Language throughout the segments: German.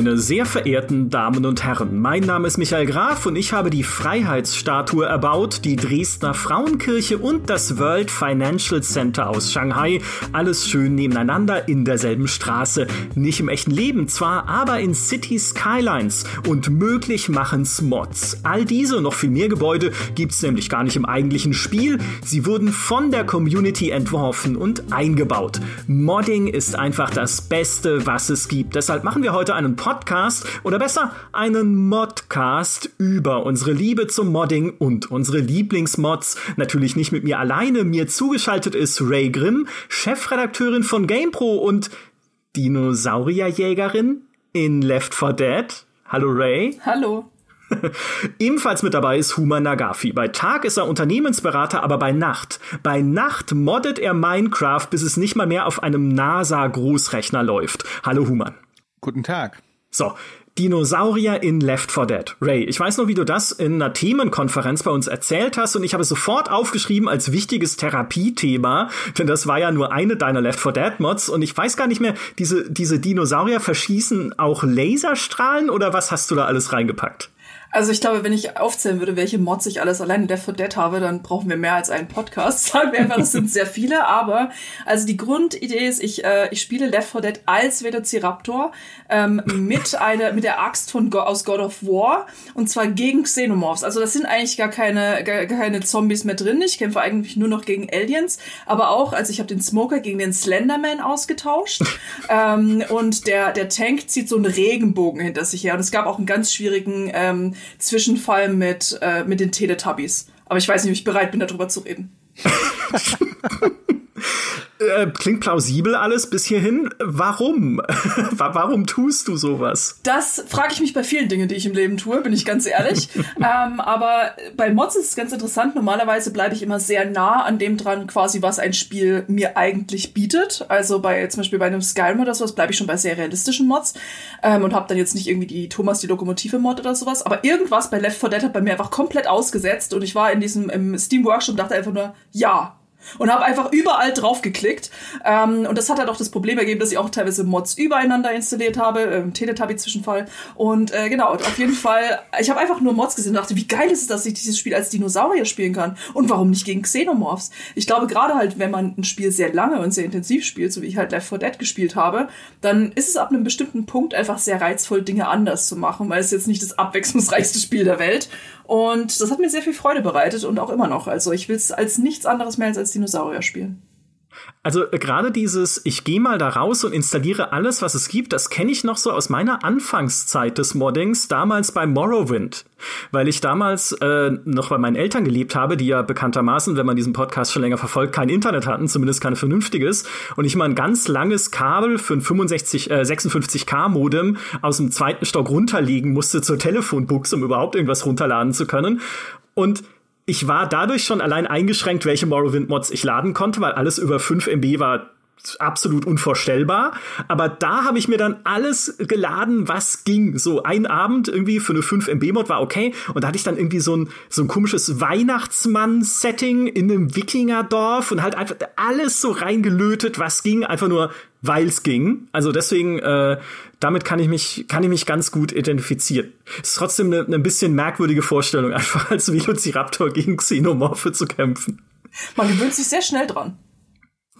Meine sehr verehrten Damen und Herren, mein Name ist Michael Graf und ich habe die Freiheitsstatue erbaut, die Dresdner Frauenkirche und das World Financial Center aus Shanghai. Alles schön nebeneinander in derselben Straße. Nicht im echten Leben zwar, aber in City Skylines. Und möglich machen's Mods. All diese und noch viel mehr Gebäude gibt's nämlich gar nicht im eigentlichen Spiel. Sie wurden von der Community entworfen und eingebaut. Modding ist einfach das Beste, was es gibt. Deshalb machen wir heute einen Podcast oder besser einen Modcast über unsere Liebe zum Modding und unsere Lieblingsmods. Natürlich nicht mit mir alleine. Mir zugeschaltet ist Ray Grimm, Chefredakteurin von GamePro und Dinosaurierjägerin in Left 4 Dead. Hallo Ray. Hallo. Ebenfalls mit dabei ist Human Nagafi. Bei Tag ist er Unternehmensberater, aber bei Nacht. Bei Nacht moddet er Minecraft, bis es nicht mal mehr auf einem NASA-Großrechner läuft. Hallo Human. Guten Tag. So, Dinosaurier in Left 4 Dead. Ray, ich weiß noch, wie du das in einer Themenkonferenz bei uns erzählt hast und ich habe es sofort aufgeschrieben als wichtiges Therapiethema, denn das war ja nur eine deiner Left 4 Dead Mods und ich weiß gar nicht mehr, diese, diese Dinosaurier verschießen auch Laserstrahlen oder was hast du da alles reingepackt? Also ich glaube, wenn ich aufzählen würde, welche Mods ich alles allein in Left 4 Dead habe, dann brauchen wir mehr als einen Podcast. Sagen wir einfach, das sind sehr viele. Aber also die Grundidee ist, ich, äh, ich spiele Left 4 Dead als Velociraptor ähm, mit einer mit der Axt von Go aus God of War und zwar gegen Xenomorphs. Also das sind eigentlich gar keine gar, gar keine Zombies mehr drin. Ich kämpfe eigentlich nur noch gegen Aliens, aber auch also ich habe den Smoker gegen den Slenderman ausgetauscht ähm, und der der Tank zieht so einen Regenbogen hinter sich her und es gab auch einen ganz schwierigen ähm, Zwischenfall mit, äh, mit den Teletubbies. Aber ich weiß nicht, ob ich bereit bin, darüber zu reden. Äh, klingt plausibel alles bis hierhin. Warum? Warum tust du sowas? Das frage ich mich bei vielen Dingen, die ich im Leben tue, bin ich ganz ehrlich. ähm, aber bei Mods ist es ganz interessant. Normalerweise bleibe ich immer sehr nah an dem dran, quasi was ein Spiel mir eigentlich bietet. Also bei zum Beispiel bei einem Skyrim oder sowas bleibe ich schon bei sehr realistischen Mods ähm, und habe dann jetzt nicht irgendwie die Thomas die Lokomotive Mod oder sowas. Aber irgendwas bei Left 4 Dead hat bei mir einfach komplett ausgesetzt und ich war in diesem im Steam Workshop und dachte einfach nur, ja, und habe einfach überall drauf geklickt. Ähm, und das hat halt auch das Problem ergeben, dass ich auch teilweise Mods übereinander installiert habe, ähm, Teletubby-Zwischenfall. Und äh, genau, auf jeden Fall, ich habe einfach nur Mods gesehen und dachte, wie geil ist es, dass ich dieses Spiel als Dinosaurier spielen kann. Und warum nicht gegen Xenomorphs? Ich glaube, gerade halt, wenn man ein Spiel sehr lange und sehr intensiv spielt, so wie ich halt Left 4 Dead gespielt habe, dann ist es ab einem bestimmten Punkt einfach sehr reizvoll, Dinge anders zu machen, weil es jetzt nicht das abwechslungsreichste Spiel der Welt. Und das hat mir sehr viel Freude bereitet und auch immer noch. Also ich will es als nichts anderes mehr als als Dinosaurier spielen. Also äh, gerade dieses, ich gehe mal da raus und installiere alles, was es gibt, das kenne ich noch so aus meiner Anfangszeit des Moddings, damals bei Morrowind. Weil ich damals äh, noch bei meinen Eltern gelebt habe, die ja bekanntermaßen, wenn man diesen Podcast schon länger verfolgt, kein Internet hatten, zumindest kein vernünftiges. Und ich mal ein ganz langes Kabel für ein 65, äh, 56k Modem aus dem zweiten Stock runterlegen musste zur Telefonbuchse, um überhaupt irgendwas runterladen zu können. Und ich war dadurch schon allein eingeschränkt, welche Morrowind-Mods ich laden konnte, weil alles über 5 MB war absolut unvorstellbar. Aber da habe ich mir dann alles geladen, was ging. So ein Abend irgendwie für eine 5 MB Mod war okay. Und da hatte ich dann irgendwie so ein, so ein komisches Weihnachtsmann-Setting in einem Wikingerdorf und halt einfach alles so reingelötet, was ging. Einfach nur, weil es ging. Also deswegen, äh, damit kann ich mich, kann ich mich ganz gut identifizieren. Ist trotzdem eine, eine bisschen merkwürdige Vorstellung, einfach als Velociraptor gegen Xenomorphe zu kämpfen. Man gewöhnt sich sehr schnell dran.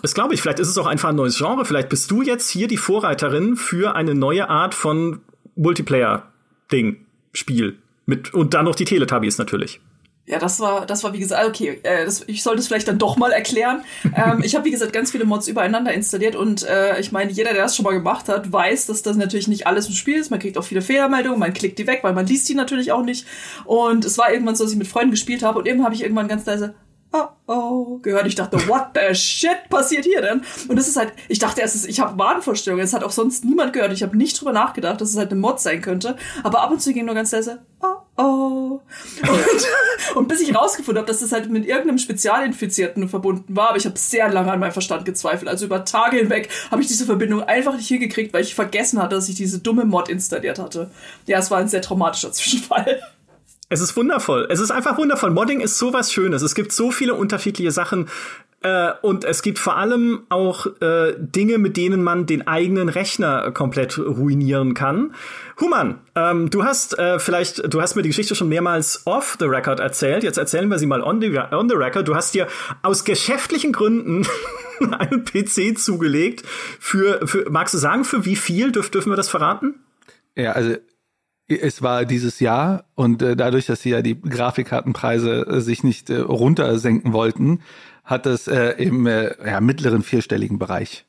Das glaube ich. Vielleicht ist es auch einfach ein neues Genre. Vielleicht bist du jetzt hier die Vorreiterin für eine neue Art von Multiplayer-Ding, Spiel. Mit, und dann noch die Teletubbies natürlich. Ja, das war, das war wie gesagt, okay, äh, das, ich sollte es vielleicht dann doch mal erklären. ähm, ich habe wie gesagt ganz viele Mods übereinander installiert und äh, ich meine, jeder, der das schon mal gemacht hat, weiß, dass das natürlich nicht alles im Spiel ist. Man kriegt auch viele Fehlermeldungen, man klickt die weg, weil man liest die natürlich auch nicht. Und es war irgendwann so, dass ich mit Freunden gespielt habe und eben habe ich irgendwann ganz leise oh oh gehört. Ich dachte, what the shit passiert hier denn? Und das ist halt, ich dachte erst, ich habe Wadenvorstellungen. Es hat auch sonst niemand gehört. Ich habe nicht drüber nachgedacht, dass es halt eine Mod sein könnte. Aber ab und zu ging nur ganz leise, oh oh. Und, und bis ich rausgefunden habe, dass das halt mit irgendeinem Spezialinfizierten verbunden war, aber ich habe sehr lange an meinem Verstand gezweifelt. Also über Tage hinweg habe ich diese Verbindung einfach nicht hingekriegt, weil ich vergessen hatte, dass ich diese dumme Mod installiert hatte. Ja, es war ein sehr traumatischer Zwischenfall. Es ist wundervoll. Es ist einfach wundervoll. Modding ist sowas Schönes. Es gibt so viele unterschiedliche Sachen. Äh, und es gibt vor allem auch äh, Dinge, mit denen man den eigenen Rechner komplett ruinieren kann. Human, ähm, du hast äh, vielleicht, du hast mir die Geschichte schon mehrmals off the record erzählt. Jetzt erzählen wir sie mal on the, on the record. Du hast dir aus geschäftlichen Gründen einen PC zugelegt. Für, für, magst du sagen, für wie viel? Dürf, dürfen wir das verraten? Ja, also es war dieses Jahr und äh, dadurch, dass sie ja die Grafikkartenpreise äh, sich nicht äh, runtersenken wollten, hat es äh, im äh, ja, mittleren vierstelligen Bereich.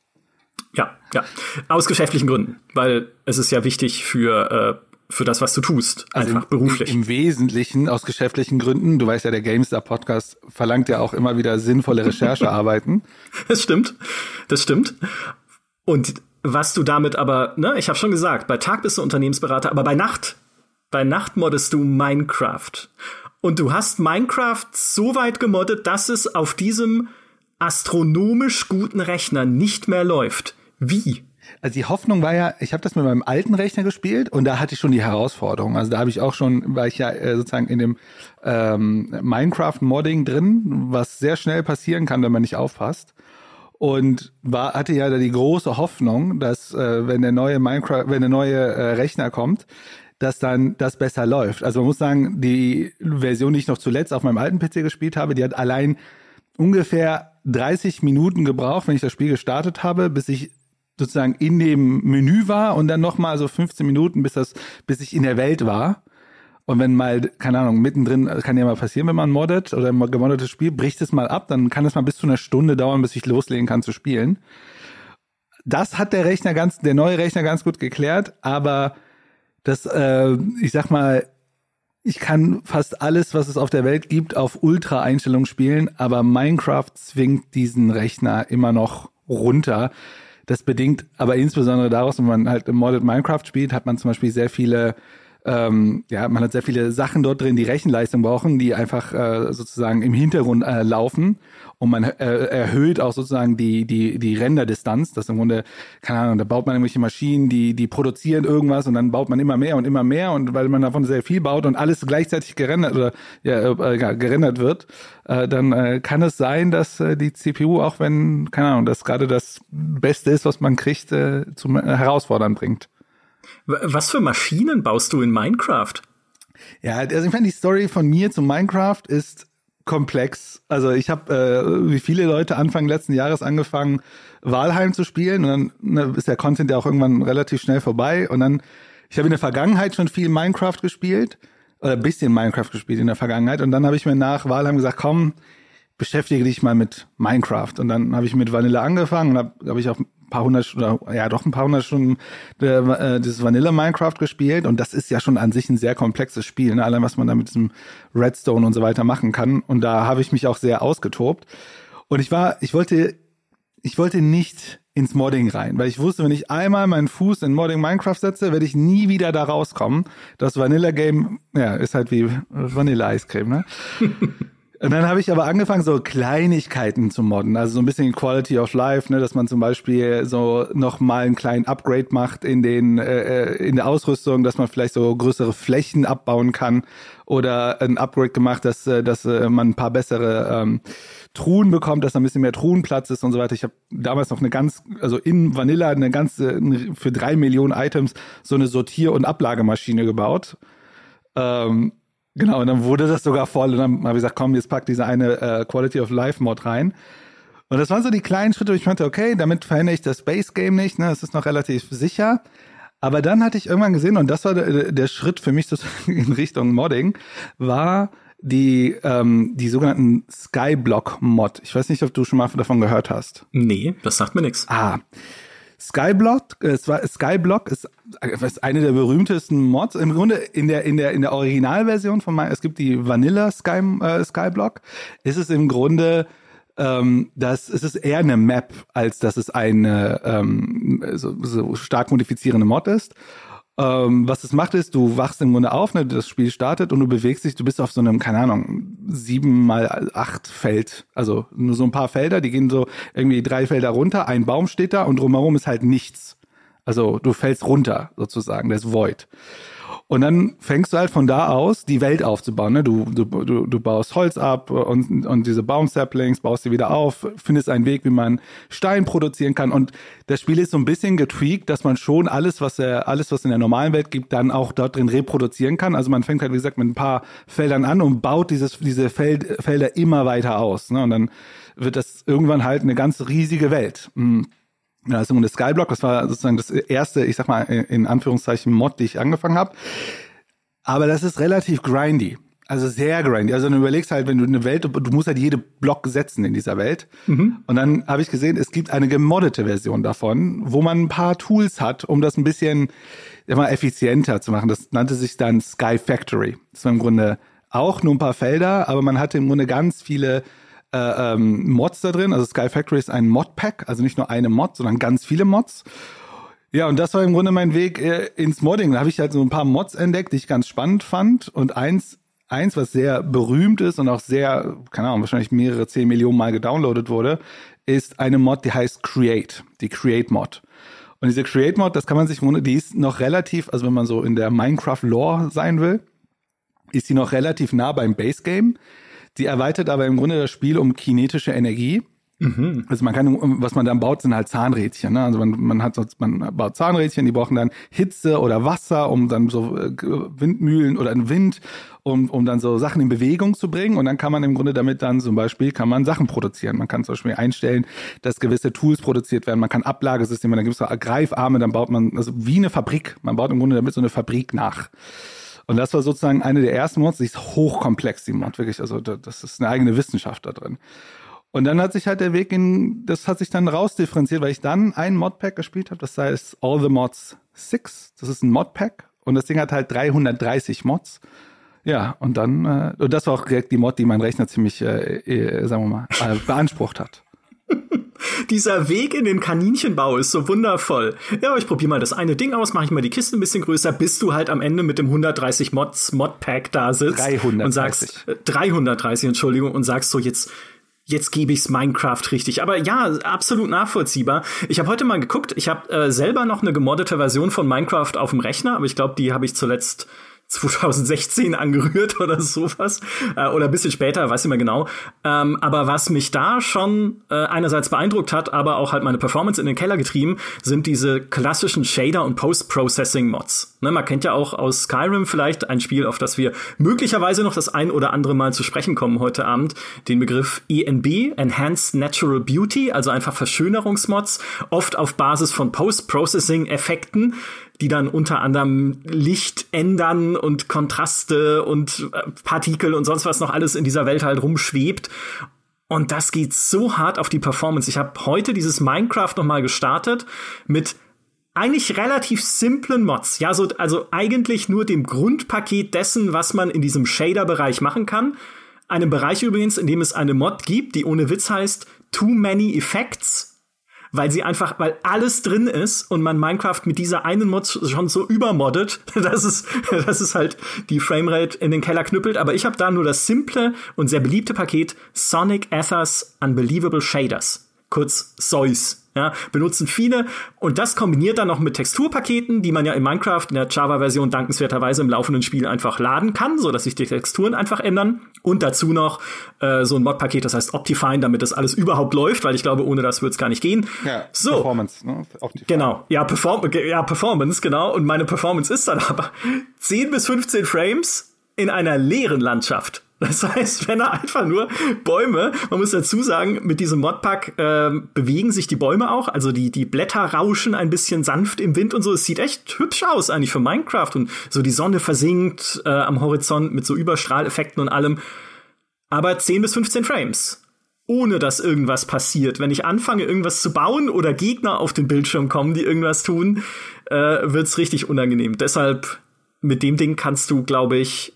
Ja, ja. Aus geschäftlichen Gründen, weil es ist ja wichtig für, äh, für das, was du tust, also einfach im, beruflich. Im Wesentlichen aus geschäftlichen Gründen. Du weißt ja, der GameStar-Podcast verlangt ja auch immer wieder sinnvolle Recherchearbeiten. das stimmt, das stimmt. Und was du damit aber, ne, ich habe schon gesagt, bei Tag bist du Unternehmensberater, aber bei Nacht, bei Nacht moddest du Minecraft. Und du hast Minecraft so weit gemoddet, dass es auf diesem astronomisch guten Rechner nicht mehr läuft. Wie? Also die Hoffnung war ja, ich habe das mit meinem alten Rechner gespielt und da hatte ich schon die Herausforderung. Also da habe ich auch schon, war ich ja äh, sozusagen in dem ähm, Minecraft-Modding drin, was sehr schnell passieren kann, wenn man nicht aufpasst. Und war, hatte ja da die große Hoffnung, dass äh, wenn der neue Minecraft, wenn der neue äh, Rechner kommt, dass dann das besser läuft. Also man muss sagen, die Version, die ich noch zuletzt auf meinem alten PC gespielt habe, die hat allein ungefähr 30 Minuten gebraucht, wenn ich das Spiel gestartet habe, bis ich sozusagen in dem Menü war und dann nochmal so 15 Minuten, bis das, bis ich in der Welt war. Und wenn mal, keine Ahnung, mittendrin, kann ja mal passieren, wenn man moddet oder ein gemoddetes Spiel, bricht es mal ab, dann kann es mal bis zu einer Stunde dauern, bis ich loslegen kann zu spielen. Das hat der Rechner ganz, der neue Rechner ganz gut geklärt, aber das, äh, ich sag mal, ich kann fast alles, was es auf der Welt gibt, auf Ultra-Einstellung spielen, aber Minecraft zwingt diesen Rechner immer noch runter. Das bedingt aber insbesondere daraus, wenn man halt im Modded Minecraft spielt, hat man zum Beispiel sehr viele ähm, ja, man hat sehr viele Sachen dort drin, die Rechenleistung brauchen, die einfach äh, sozusagen im Hintergrund äh, laufen und man äh, erhöht auch sozusagen die die die Renderdistanz. Das im Grunde keine Ahnung, da baut man irgendwelche Maschinen, die die produzieren irgendwas und dann baut man immer mehr und immer mehr und weil man davon sehr viel baut und alles gleichzeitig gerendert oder ja, äh, ja gerendert wird, äh, dann äh, kann es sein, dass äh, die CPU auch wenn keine Ahnung, das gerade das Beste ist, was man kriegt, äh, zum äh, Herausfordern bringt. Was für Maschinen baust du in Minecraft? Ja, also ich meine, die Story von mir zu Minecraft ist komplex. Also ich habe, äh, wie viele Leute Anfang letzten Jahres angefangen, Walheim zu spielen und dann ne, ist der Content ja auch irgendwann relativ schnell vorbei und dann, ich habe in der Vergangenheit schon viel Minecraft gespielt oder ein bisschen Minecraft gespielt in der Vergangenheit und dann habe ich mir nach Walheim gesagt, komm, beschäftige dich mal mit Minecraft und dann habe ich mit Vanilla angefangen und habe hab ich auch paar hundert oder ja doch ein paar hundert Stunden äh, das Vanilla Minecraft gespielt und das ist ja schon an sich ein sehr komplexes Spiel, ne? allein was man da mit diesem Redstone und so weiter machen kann und da habe ich mich auch sehr ausgetobt und ich war, ich wollte, ich wollte nicht ins Modding rein, weil ich wusste, wenn ich einmal meinen Fuß in Modding Minecraft setze, werde ich nie wieder da rauskommen. Das Vanilla Game, ja, ist halt wie Vanilla Eiscreme, ne? Und dann habe ich aber angefangen, so Kleinigkeiten zu modden, also so ein bisschen Quality of Life, ne, dass man zum Beispiel so noch mal einen kleinen Upgrade macht in den äh, äh, in der Ausrüstung, dass man vielleicht so größere Flächen abbauen kann oder ein Upgrade gemacht, dass äh, dass äh, man ein paar bessere ähm, Truhen bekommt, dass da ein bisschen mehr Truhenplatz ist und so weiter. Ich habe damals noch eine ganz, also in Vanilla eine ganze für drei Millionen Items so eine Sortier- und Ablagemaschine gebaut. Ähm, Genau, und dann wurde das sogar voll und dann habe ich gesagt, komm, jetzt pack diese eine äh, Quality of Life Mod rein. Und das waren so die kleinen Schritte, wo ich meinte, okay, damit verändere ich das Base Game nicht, ne, es ist noch relativ sicher. Aber dann hatte ich irgendwann gesehen, und das war der, der Schritt für mich in Richtung Modding, war die, ähm, die sogenannten Skyblock Mod. Ich weiß nicht, ob du schon mal davon gehört hast. Nee, das sagt mir nichts. Ah. Skyblock, äh, Skyblock ist, ist eine der berühmtesten Mods. Im Grunde in der in der in der Originalversion von mein, es gibt die Vanilla Sky, äh, Skyblock. Ist es im Grunde ähm, das es ist eher eine Map, als dass es eine ähm, so, so stark modifizierende Mod ist. Ähm, was es macht, ist, du wachst im Grunde auf, ne, das Spiel startet und du bewegst dich, du bist auf so einem, keine Ahnung, sieben mal acht Feld. Also nur so ein paar Felder, die gehen so irgendwie drei Felder runter, ein Baum steht da und drumherum ist halt nichts. Also du fällst runter sozusagen, das Void. Und dann fängst du halt von da aus, die Welt aufzubauen. Ne? Du, du, du, du baust Holz ab und, und diese Baumsaplings, baust sie wieder auf, findest einen Weg, wie man Stein produzieren kann. Und das Spiel ist so ein bisschen getweakt, dass man schon alles, was er, alles, was in der normalen Welt gibt, dann auch dort drin reproduzieren kann. Also man fängt halt, wie gesagt, mit ein paar Feldern an und baut dieses, diese Feld, Felder immer weiter aus. Ne? Und dann wird das irgendwann halt eine ganz riesige Welt. Mhm. Ja, also das Skyblock, das war sozusagen das erste, ich sag mal in Anführungszeichen Mod, die ich angefangen habe. Aber das ist relativ grindy. Also sehr grindy. Also du überlegst halt, wenn du eine Welt, du musst halt jede Block setzen in dieser Welt. Mhm. Und dann habe ich gesehen, es gibt eine gemoddete Version davon, wo man ein paar Tools hat, um das ein bisschen immer effizienter zu machen. Das nannte sich dann Sky Factory. Das war im Grunde auch nur ein paar Felder, aber man hatte im Grunde ganz viele äh, ähm, Mods da drin. Also Sky Factory ist ein Mod-Pack, also nicht nur eine Mod, sondern ganz viele Mods. Ja, und das war im Grunde mein Weg äh, ins Modding. Da habe ich halt so ein paar Mods entdeckt, die ich ganz spannend fand. Und eins, eins, was sehr berühmt ist und auch sehr, keine Ahnung, wahrscheinlich mehrere zehn Millionen Mal gedownloadet wurde, ist eine Mod, die heißt Create, die Create Mod. Und diese Create Mod, das kann man sich, die ist noch relativ, also wenn man so in der Minecraft Lore sein will, ist die noch relativ nah beim Base Game. Sie erweitert aber im Grunde das Spiel um kinetische Energie. Mhm. Also man kann, was man dann baut, sind halt Zahnrädchen. Ne? Also man, man hat sonst, man baut Zahnrädchen, die brauchen dann Hitze oder Wasser, um dann so äh, Windmühlen oder einen Wind, um, um dann so Sachen in Bewegung zu bringen. Und dann kann man im Grunde damit dann zum Beispiel kann man Sachen produzieren. Man kann zum Beispiel einstellen, dass gewisse Tools produziert werden. Man kann Ablagesysteme, dann gibt es so Greifarme, dann baut man, also wie eine Fabrik. Man baut im Grunde damit so eine Fabrik nach. Und das war sozusagen eine der ersten Mods, die ist hochkomplex, die Mod, wirklich. Also das ist eine eigene Wissenschaft da drin. Und dann hat sich halt der Weg in, das hat sich dann rausdifferenziert, weil ich dann ein Modpack gespielt habe, das heißt All the Mods 6. Das ist ein Modpack und das Ding hat halt 330 Mods. Ja, und dann, äh, und das war auch direkt die Mod, die mein Rechner ziemlich, äh, äh, sagen wir mal, äh, beansprucht hat. Dieser Weg in den Kaninchenbau ist so wundervoll. Ja, ich probiere mal das eine Ding aus, mache ich mal die Kiste ein bisschen größer, bis du halt am Ende mit dem 130 Mods Modpack da sitzt 330. und sagst äh, 330 Entschuldigung und sagst so jetzt jetzt gebe ich's Minecraft richtig. Aber ja, absolut nachvollziehbar. Ich habe heute mal geguckt, ich habe äh, selber noch eine gemoddete Version von Minecraft auf dem Rechner, aber ich glaube, die habe ich zuletzt 2016 angerührt oder sowas. Äh, oder ein bisschen später, weiß ich mehr genau. Ähm, aber was mich da schon äh, einerseits beeindruckt hat, aber auch halt meine Performance in den Keller getrieben, sind diese klassischen Shader- und Post-Processing-Mods. Ne, man kennt ja auch aus Skyrim vielleicht ein Spiel, auf das wir möglicherweise noch das ein oder andere Mal zu sprechen kommen heute Abend, den Begriff ENB, Enhanced Natural Beauty, also einfach Verschönerungsmods, oft auf Basis von Post-Processing-Effekten, die dann unter anderem Licht ändern und Kontraste und äh, Partikel und sonst was noch alles in dieser Welt halt rumschwebt. Und das geht so hart auf die Performance. Ich habe heute dieses Minecraft noch mal gestartet mit eigentlich relativ simplen Mods. Ja, so, also eigentlich nur dem Grundpaket dessen, was man in diesem Shader-Bereich machen kann. Einem Bereich übrigens, in dem es eine Mod gibt, die ohne Witz heißt Too Many Effects weil sie einfach, weil alles drin ist und man Minecraft mit dieser einen Mod schon so übermoddet, dass es, dass es halt die Framerate in den Keller knüppelt. Aber ich habe da nur das simple und sehr beliebte Paket Sonic Ethers Unbelievable Shaders, kurz SOIS ja, benutzen viele und das kombiniert dann noch mit Texturpaketen, die man ja in Minecraft in der Java-Version dankenswerterweise im laufenden Spiel einfach laden kann, so dass sich die Texturen einfach ändern und dazu noch äh, so ein Mod-Paket, das heißt Optifine, damit das alles überhaupt läuft, weil ich glaube, ohne das würde es gar nicht gehen. Ja, so. Performance, ne? Optifine. Genau, ja, Perform ja, Performance, genau. Und meine Performance ist dann aber 10 bis 15 Frames in einer leeren Landschaft. Das heißt, wenn er einfach nur Bäume, man muss dazu sagen, mit diesem Modpack äh, bewegen sich die Bäume auch, also die, die Blätter rauschen ein bisschen sanft im Wind und so. Es sieht echt hübsch aus eigentlich für Minecraft und so die Sonne versinkt äh, am Horizont mit so Überstrahleffekten und allem. Aber 10 bis 15 Frames. Ohne dass irgendwas passiert. Wenn ich anfange, irgendwas zu bauen oder Gegner auf den Bildschirm kommen, die irgendwas tun, äh, wird's richtig unangenehm. Deshalb, mit dem Ding kannst du, glaube ich,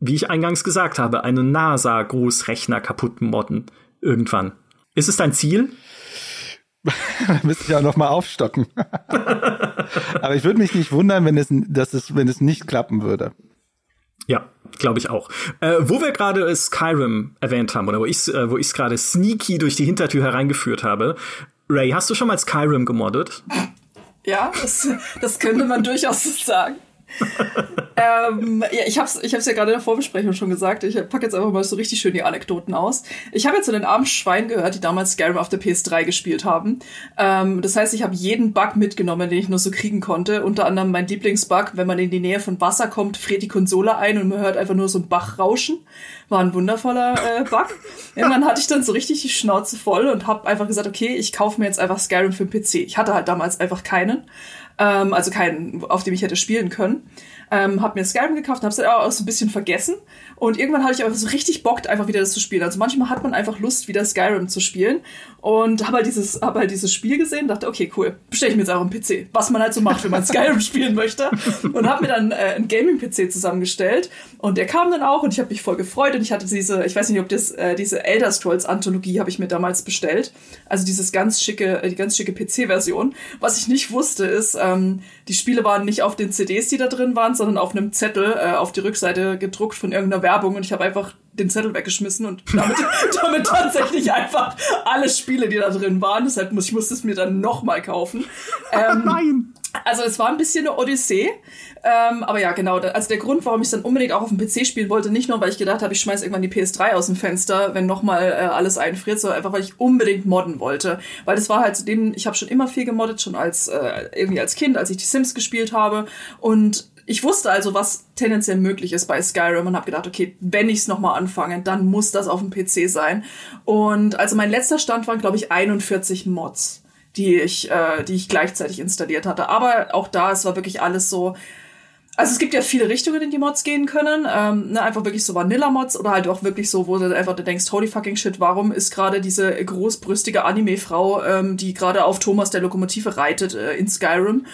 wie ich eingangs gesagt habe, einen NASA-Großrechner kaputt modden. Irgendwann. Ist es dein Ziel? müsste ich auch noch mal aufstocken. Aber ich würde mich nicht wundern, wenn es, dass es, wenn es nicht klappen würde. Ja, glaube ich auch. Äh, wo wir gerade Skyrim erwähnt haben oder wo ich äh, wo ich es gerade sneaky durch die Hintertür hereingeführt habe. Ray, hast du schon mal Skyrim gemoddet? Ja, das, das könnte man durchaus sagen. Ähm, ja, ich hab's, ich hab's ja gerade in der Vorbesprechung schon gesagt. Ich packe jetzt einfach mal so richtig schön die Anekdoten aus. Ich habe jetzt zu den armen Schweinen gehört, die damals Skyrim auf der PS3 gespielt haben. Ähm, das heißt, ich habe jeden Bug mitgenommen, den ich nur so kriegen konnte. Unter anderem mein Lieblingsbug, wenn man in die Nähe von Wasser kommt, friert die Konsole ein und man hört einfach nur so ein Bach rauschen. War ein wundervoller äh, Bug. Irgendwann hatte ich dann so richtig die Schnauze voll und habe einfach gesagt, okay, ich kaufe mir jetzt einfach Skyrim für den PC. Ich hatte halt damals einfach keinen ähm, also keinen, auf dem ich hätte spielen können. Ähm, hab mir Skyrim gekauft und hab's dann auch so ein bisschen vergessen. Und irgendwann hatte ich aber so richtig Bock, einfach wieder das zu spielen. Also manchmal hat man einfach Lust, wieder Skyrim zu spielen. Und habe halt dieses, hab halt dieses Spiel gesehen, dachte, okay, cool, bestelle ich mir jetzt auch einen PC. Was man halt so macht, wenn man Skyrim spielen möchte. Und habe mir dann äh, einen Gaming-PC zusammengestellt. Und der kam dann auch und ich habe mich voll gefreut. Und ich hatte diese, ich weiß nicht, ob das, äh, diese Elder Scrolls Anthologie habe ich mir damals bestellt. Also dieses ganz schicke, äh, die ganz schicke PC-Version. Was ich nicht wusste, ist, ähm, die Spiele waren nicht auf den CDs, die da drin waren, sondern auf einem Zettel äh, auf die Rückseite gedruckt von irgendeiner Werbung und ich habe einfach den Zettel weggeschmissen und damit, damit tatsächlich einfach alle Spiele, die da drin waren. Deshalb muss ich musste es mir dann nochmal kaufen. Ähm, Nein. Also es war ein bisschen eine Odyssee. Ähm, aber ja, genau. Also der Grund, warum ich es dann unbedingt auch auf dem PC spielen wollte, nicht nur, weil ich gedacht habe, ich schmeiß irgendwann die PS3 aus dem Fenster, wenn nochmal äh, alles einfriert, sondern einfach, weil ich unbedingt modden wollte. Weil das war halt zu dem, ich habe schon immer viel gemoddet, schon als äh, irgendwie als Kind, als ich die Sims gespielt habe. Und ich wusste also, was tendenziell möglich ist bei Skyrim und habe gedacht, okay, wenn ich es nochmal anfange, dann muss das auf dem PC sein. Und also mein letzter Stand waren, glaube ich, 41 Mods die ich, äh, die ich gleichzeitig installiert hatte. Aber auch da, es war wirklich alles so, also es gibt ja viele Richtungen, in die Mods gehen können. Ähm, ne, einfach wirklich so Vanilla-Mods oder halt auch wirklich so, wo du einfach denkst, holy fucking shit, warum ist gerade diese großbrüstige Anime-Frau, ähm, die gerade auf Thomas der Lokomotive reitet äh, in Skyrim?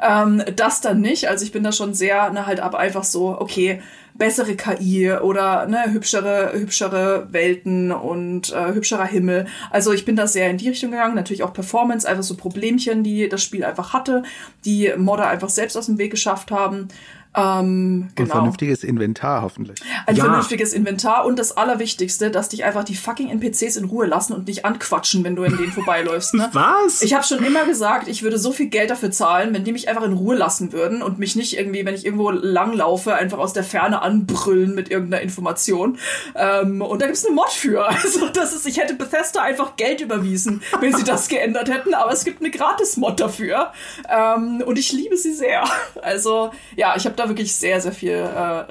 Ähm, das dann nicht. Also ich bin da schon sehr, ne, halt aber einfach so, okay, bessere KI oder ne, hübschere, hübschere Welten und äh, hübscherer Himmel. Also ich bin da sehr in die Richtung gegangen. Natürlich auch Performance, einfach so Problemchen, die das Spiel einfach hatte, die Modder einfach selbst aus dem Weg geschafft haben. Ähm, genau. Ein vernünftiges Inventar hoffentlich. Ein ja. vernünftiges Inventar und das Allerwichtigste, dass dich einfach die fucking NPCs in Ruhe lassen und nicht anquatschen, wenn du in denen vorbeiläufst. Ne? Was? Ich habe schon immer gesagt, ich würde so viel Geld dafür zahlen, wenn die mich einfach in Ruhe lassen würden und mich nicht irgendwie, wenn ich irgendwo langlaufe, einfach aus der Ferne anbrüllen mit irgendeiner Information. Ähm, und da gibt's eine Mod für. Also das ist, ich hätte Bethesda einfach Geld überwiesen, wenn sie das geändert hätten, aber es gibt eine Gratis-Mod dafür. Ähm, und ich liebe sie sehr. Also ja, ich habe da wirklich sehr, sehr viel äh,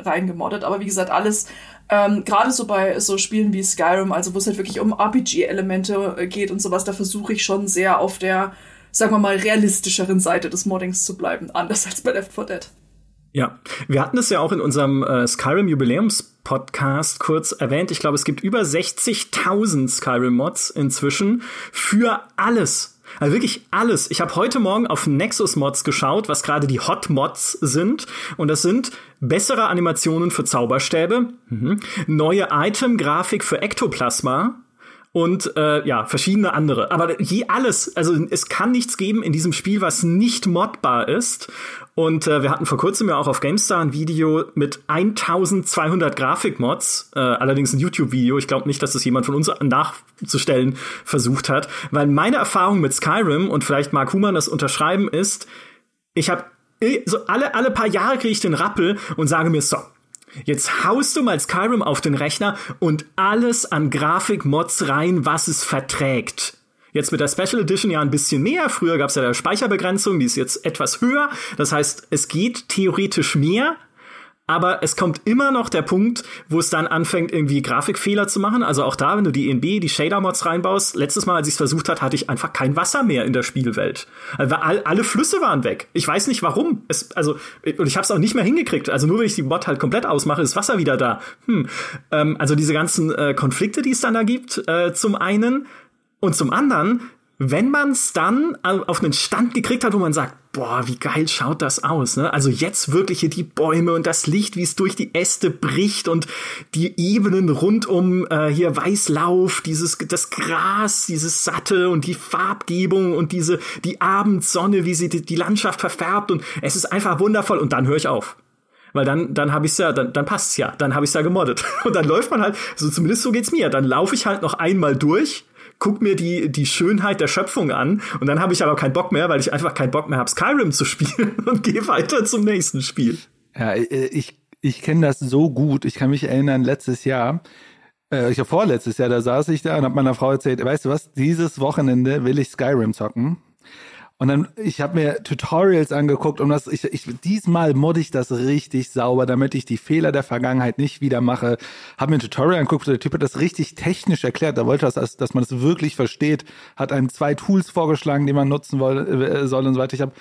reingemoddet. Aber wie gesagt, alles ähm, gerade so bei so Spielen wie Skyrim, also wo es halt wirklich um RPG-Elemente äh, geht und sowas, da versuche ich schon sehr auf der, sagen wir mal, realistischeren Seite des Moddings zu bleiben, anders als bei Left 4 Dead. Ja, wir hatten es ja auch in unserem äh, Skyrim Jubiläums Podcast kurz erwähnt. Ich glaube, es gibt über 60.000 Skyrim Mods inzwischen für alles, also wirklich alles. Ich habe heute Morgen auf Nexus Mods geschaut, was gerade die Hot Mods sind. Und das sind bessere Animationen für Zauberstäbe, mhm. neue Item-Grafik für Ektoplasma, und äh, ja, verschiedene andere. Aber je alles, also es kann nichts geben in diesem Spiel, was nicht modbar ist. Und äh, wir hatten vor kurzem ja auch auf GameStar ein Video mit 1200 Grafikmods, äh, allerdings ein YouTube-Video. Ich glaube nicht, dass das jemand von uns nachzustellen versucht hat, weil meine Erfahrung mit Skyrim und vielleicht Mark Human das unterschreiben ist, ich habe so alle alle paar Jahre kriege ich den Rappel und sage mir so, Jetzt haust du mal Skyrim auf den Rechner und alles an Grafikmods rein, was es verträgt. Jetzt mit der Special Edition ja ein bisschen mehr. Früher gab es ja der Speicherbegrenzung, die ist jetzt etwas höher. Das heißt, es geht theoretisch mehr, aber es kommt immer noch der Punkt, wo es dann anfängt, irgendwie Grafikfehler zu machen. Also auch da, wenn du die ENB, die Shader-Mods reinbaust, letztes Mal, als ich es versucht hat, hatte ich einfach kein Wasser mehr in der Spielwelt. Also all, alle Flüsse waren weg. Ich weiß nicht warum. Es, also, und ich habe es auch nicht mehr hingekriegt. Also nur wenn ich die Mod halt komplett ausmache, ist Wasser wieder da. Hm. Ähm, also diese ganzen äh, Konflikte, die es dann da gibt, äh, zum einen. Und zum anderen, wenn man es dann auf einen Stand gekriegt hat, wo man sagt, boah, wie geil schaut das aus, ne? Also jetzt wirklich hier die Bäume und das Licht, wie es durch die Äste bricht und die Ebenen rund um äh, hier Weißlauf, dieses das Gras, dieses satte und die Farbgebung und diese die Abendsonne, wie sie die, die Landschaft verfärbt und es ist einfach wundervoll und dann höre ich auf weil dann dann habe ich's ja dann dann passt's ja dann habe ich's ja gemoddet und dann läuft man halt so zumindest so geht's mir dann laufe ich halt noch einmal durch guck mir die, die Schönheit der Schöpfung an und dann habe ich aber keinen Bock mehr, weil ich einfach keinen Bock mehr habe, Skyrim zu spielen und gehe weiter zum nächsten Spiel. Ja, äh, ich, ich kenne das so gut. Ich kann mich erinnern, letztes Jahr, äh, ich habe vorletztes Jahr, da saß ich da und habe meiner Frau erzählt, weißt du was, dieses Wochenende will ich Skyrim zocken. Und dann, ich habe mir Tutorials angeguckt, um das, ich, ich, diesmal modde ich das richtig sauber, damit ich die Fehler der Vergangenheit nicht wieder mache. Habe mir ein Tutorial angeguckt, der Typ hat das richtig technisch erklärt, da wollte das, dass, man es das wirklich versteht, hat einem zwei Tools vorgeschlagen, die man nutzen soll, äh, soll und so weiter. Ich habe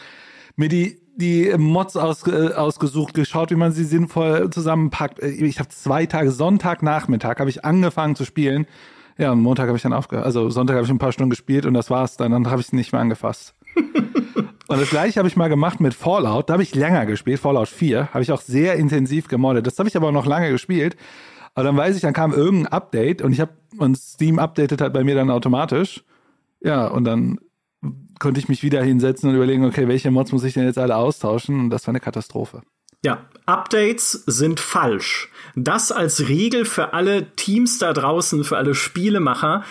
mir die die Mods aus, äh, ausgesucht, geschaut, wie man sie sinnvoll zusammenpackt. Äh, ich habe zwei Tage, Sonntag, Nachmittag, habe ich angefangen zu spielen. Ja, und Montag habe ich dann aufgehört. Also Sonntag habe ich ein paar Stunden gespielt und das war's dann. Dann habe ich es nicht mehr angefasst. und das gleiche habe ich mal gemacht mit Fallout. Da habe ich länger gespielt. Fallout 4 habe ich auch sehr intensiv gemoddet. Das habe ich aber noch lange gespielt. Aber dann weiß ich, dann kam irgendein Update und ich habe und Steam updatet halt bei mir dann automatisch. Ja, und dann konnte ich mich wieder hinsetzen und überlegen, okay, welche Mods muss ich denn jetzt alle austauschen? Und das war eine Katastrophe. Ja, Updates sind falsch. Das als Regel für alle Teams da draußen, für alle Spielemacher,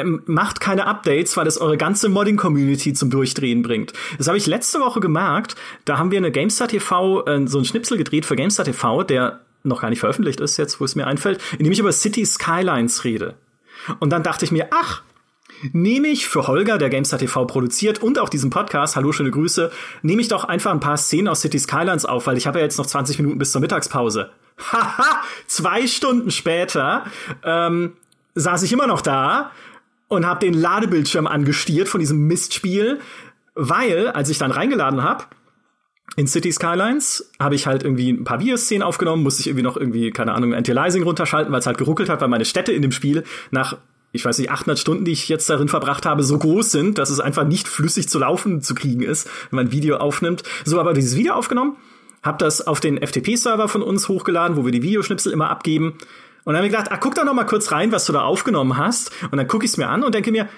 ähm, macht keine Updates, weil es eure ganze Modding-Community zum Durchdrehen bringt. Das habe ich letzte Woche gemerkt. Da haben wir eine GameStar TV, äh, so ein Schnipsel gedreht für GameStar TV, der noch gar nicht veröffentlicht ist, jetzt wo es mir einfällt, in dem ich über City Skylines rede. Und dann dachte ich mir, ach, nehme ich für Holger, der GameStar TV produziert und auch diesen Podcast, hallo, schöne Grüße, nehme ich doch einfach ein paar Szenen aus City Skylines auf, weil ich habe ja jetzt noch 20 Minuten bis zur Mittagspause. Haha, zwei Stunden später ähm, saß ich immer noch da und habe den Ladebildschirm angestiert von diesem Mistspiel, weil, als ich dann reingeladen habe, in City Skylines habe ich halt irgendwie ein paar Videoszenen aufgenommen, musste ich irgendwie noch irgendwie, keine Ahnung, Anti-Aliasing runterschalten, weil es halt geruckelt hat, weil meine Städte in dem Spiel nach ich weiß nicht, 800 Stunden, die ich jetzt darin verbracht habe, so groß sind, dass es einfach nicht flüssig zu laufen zu kriegen ist, wenn man ein Video aufnimmt. So, aber dieses Video aufgenommen, hab das auf den FTP-Server von uns hochgeladen, wo wir die Videoschnipsel immer abgeben. Und dann habe ich gedacht, ah, guck da noch mal kurz rein, was du da aufgenommen hast. Und dann gucke ich es mir an und denke mir,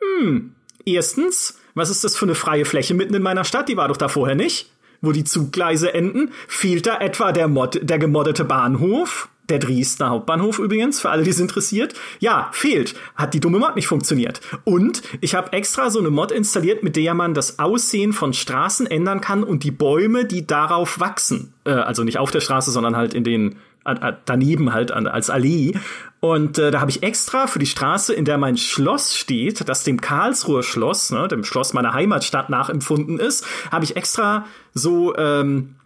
hm, erstens, was ist das für eine freie Fläche mitten in meiner Stadt? Die war doch da vorher nicht. Wo die Zuggleise enden, fehlt da etwa der, Mod der gemoddete Bahnhof? Der Dresdner Hauptbahnhof übrigens, für alle, die es interessiert. Ja, fehlt. Hat die dumme Mod nicht funktioniert. Und ich habe extra so eine Mod installiert, mit der man das Aussehen von Straßen ändern kann und die Bäume, die darauf wachsen. Äh, also nicht auf der Straße, sondern halt in den daneben halt als Allee. Und äh, da habe ich extra für die Straße, in der mein Schloss steht, das dem Karlsruher Schloss, ne, dem Schloss meiner Heimatstadt nachempfunden ist, habe ich extra so ähm,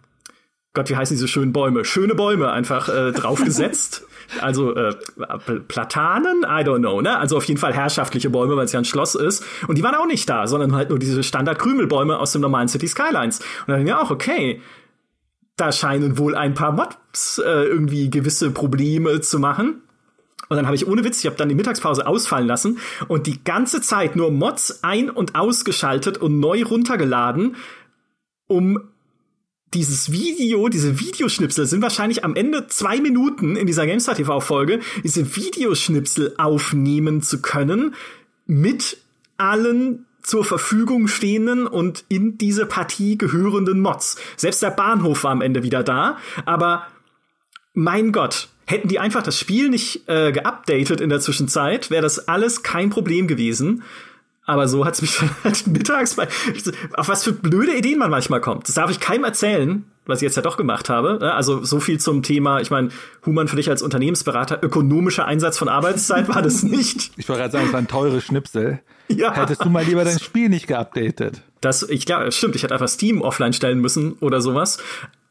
Gott, wie heißen diese schönen Bäume? Schöne Bäume einfach äh, draufgesetzt. also äh, Platanen, I don't know, ne? Also auf jeden Fall herrschaftliche Bäume, weil es ja ein Schloss ist. Und die waren auch nicht da, sondern halt nur diese Standard-Krümelbäume aus dem normalen City Skylines. Und dann ja auch, okay, da scheinen wohl ein paar Mods äh, irgendwie gewisse Probleme zu machen. Und dann habe ich ohne Witz, ich habe dann die Mittagspause ausfallen lassen und die ganze Zeit nur Mods ein- und ausgeschaltet und neu runtergeladen, um dieses Video, diese Videoschnipsel sind wahrscheinlich am Ende zwei Minuten in dieser GameStar TV Folge, diese Videoschnipsel aufnehmen zu können mit allen zur Verfügung stehenden und in diese Partie gehörenden Mods. Selbst der Bahnhof war am Ende wieder da, aber mein Gott, hätten die einfach das Spiel nicht äh, geupdatet in der Zwischenzeit, wäre das alles kein Problem gewesen. Aber so hat's mich halt mittags bei, auf was für blöde Ideen man manchmal kommt. Das darf ich keinem erzählen, was ich jetzt ja doch gemacht habe. Ne? Also so viel zum Thema, ich meine, Human für dich als Unternehmensberater, ökonomischer Einsatz von Arbeitszeit war das nicht. Ich wollte gerade sagen, es war ein teures Schnipsel. Ja. Hättest du mal lieber dein Spiel nicht geupdatet. Das, ich glaube, stimmt, ich hätte einfach Steam offline stellen müssen oder sowas.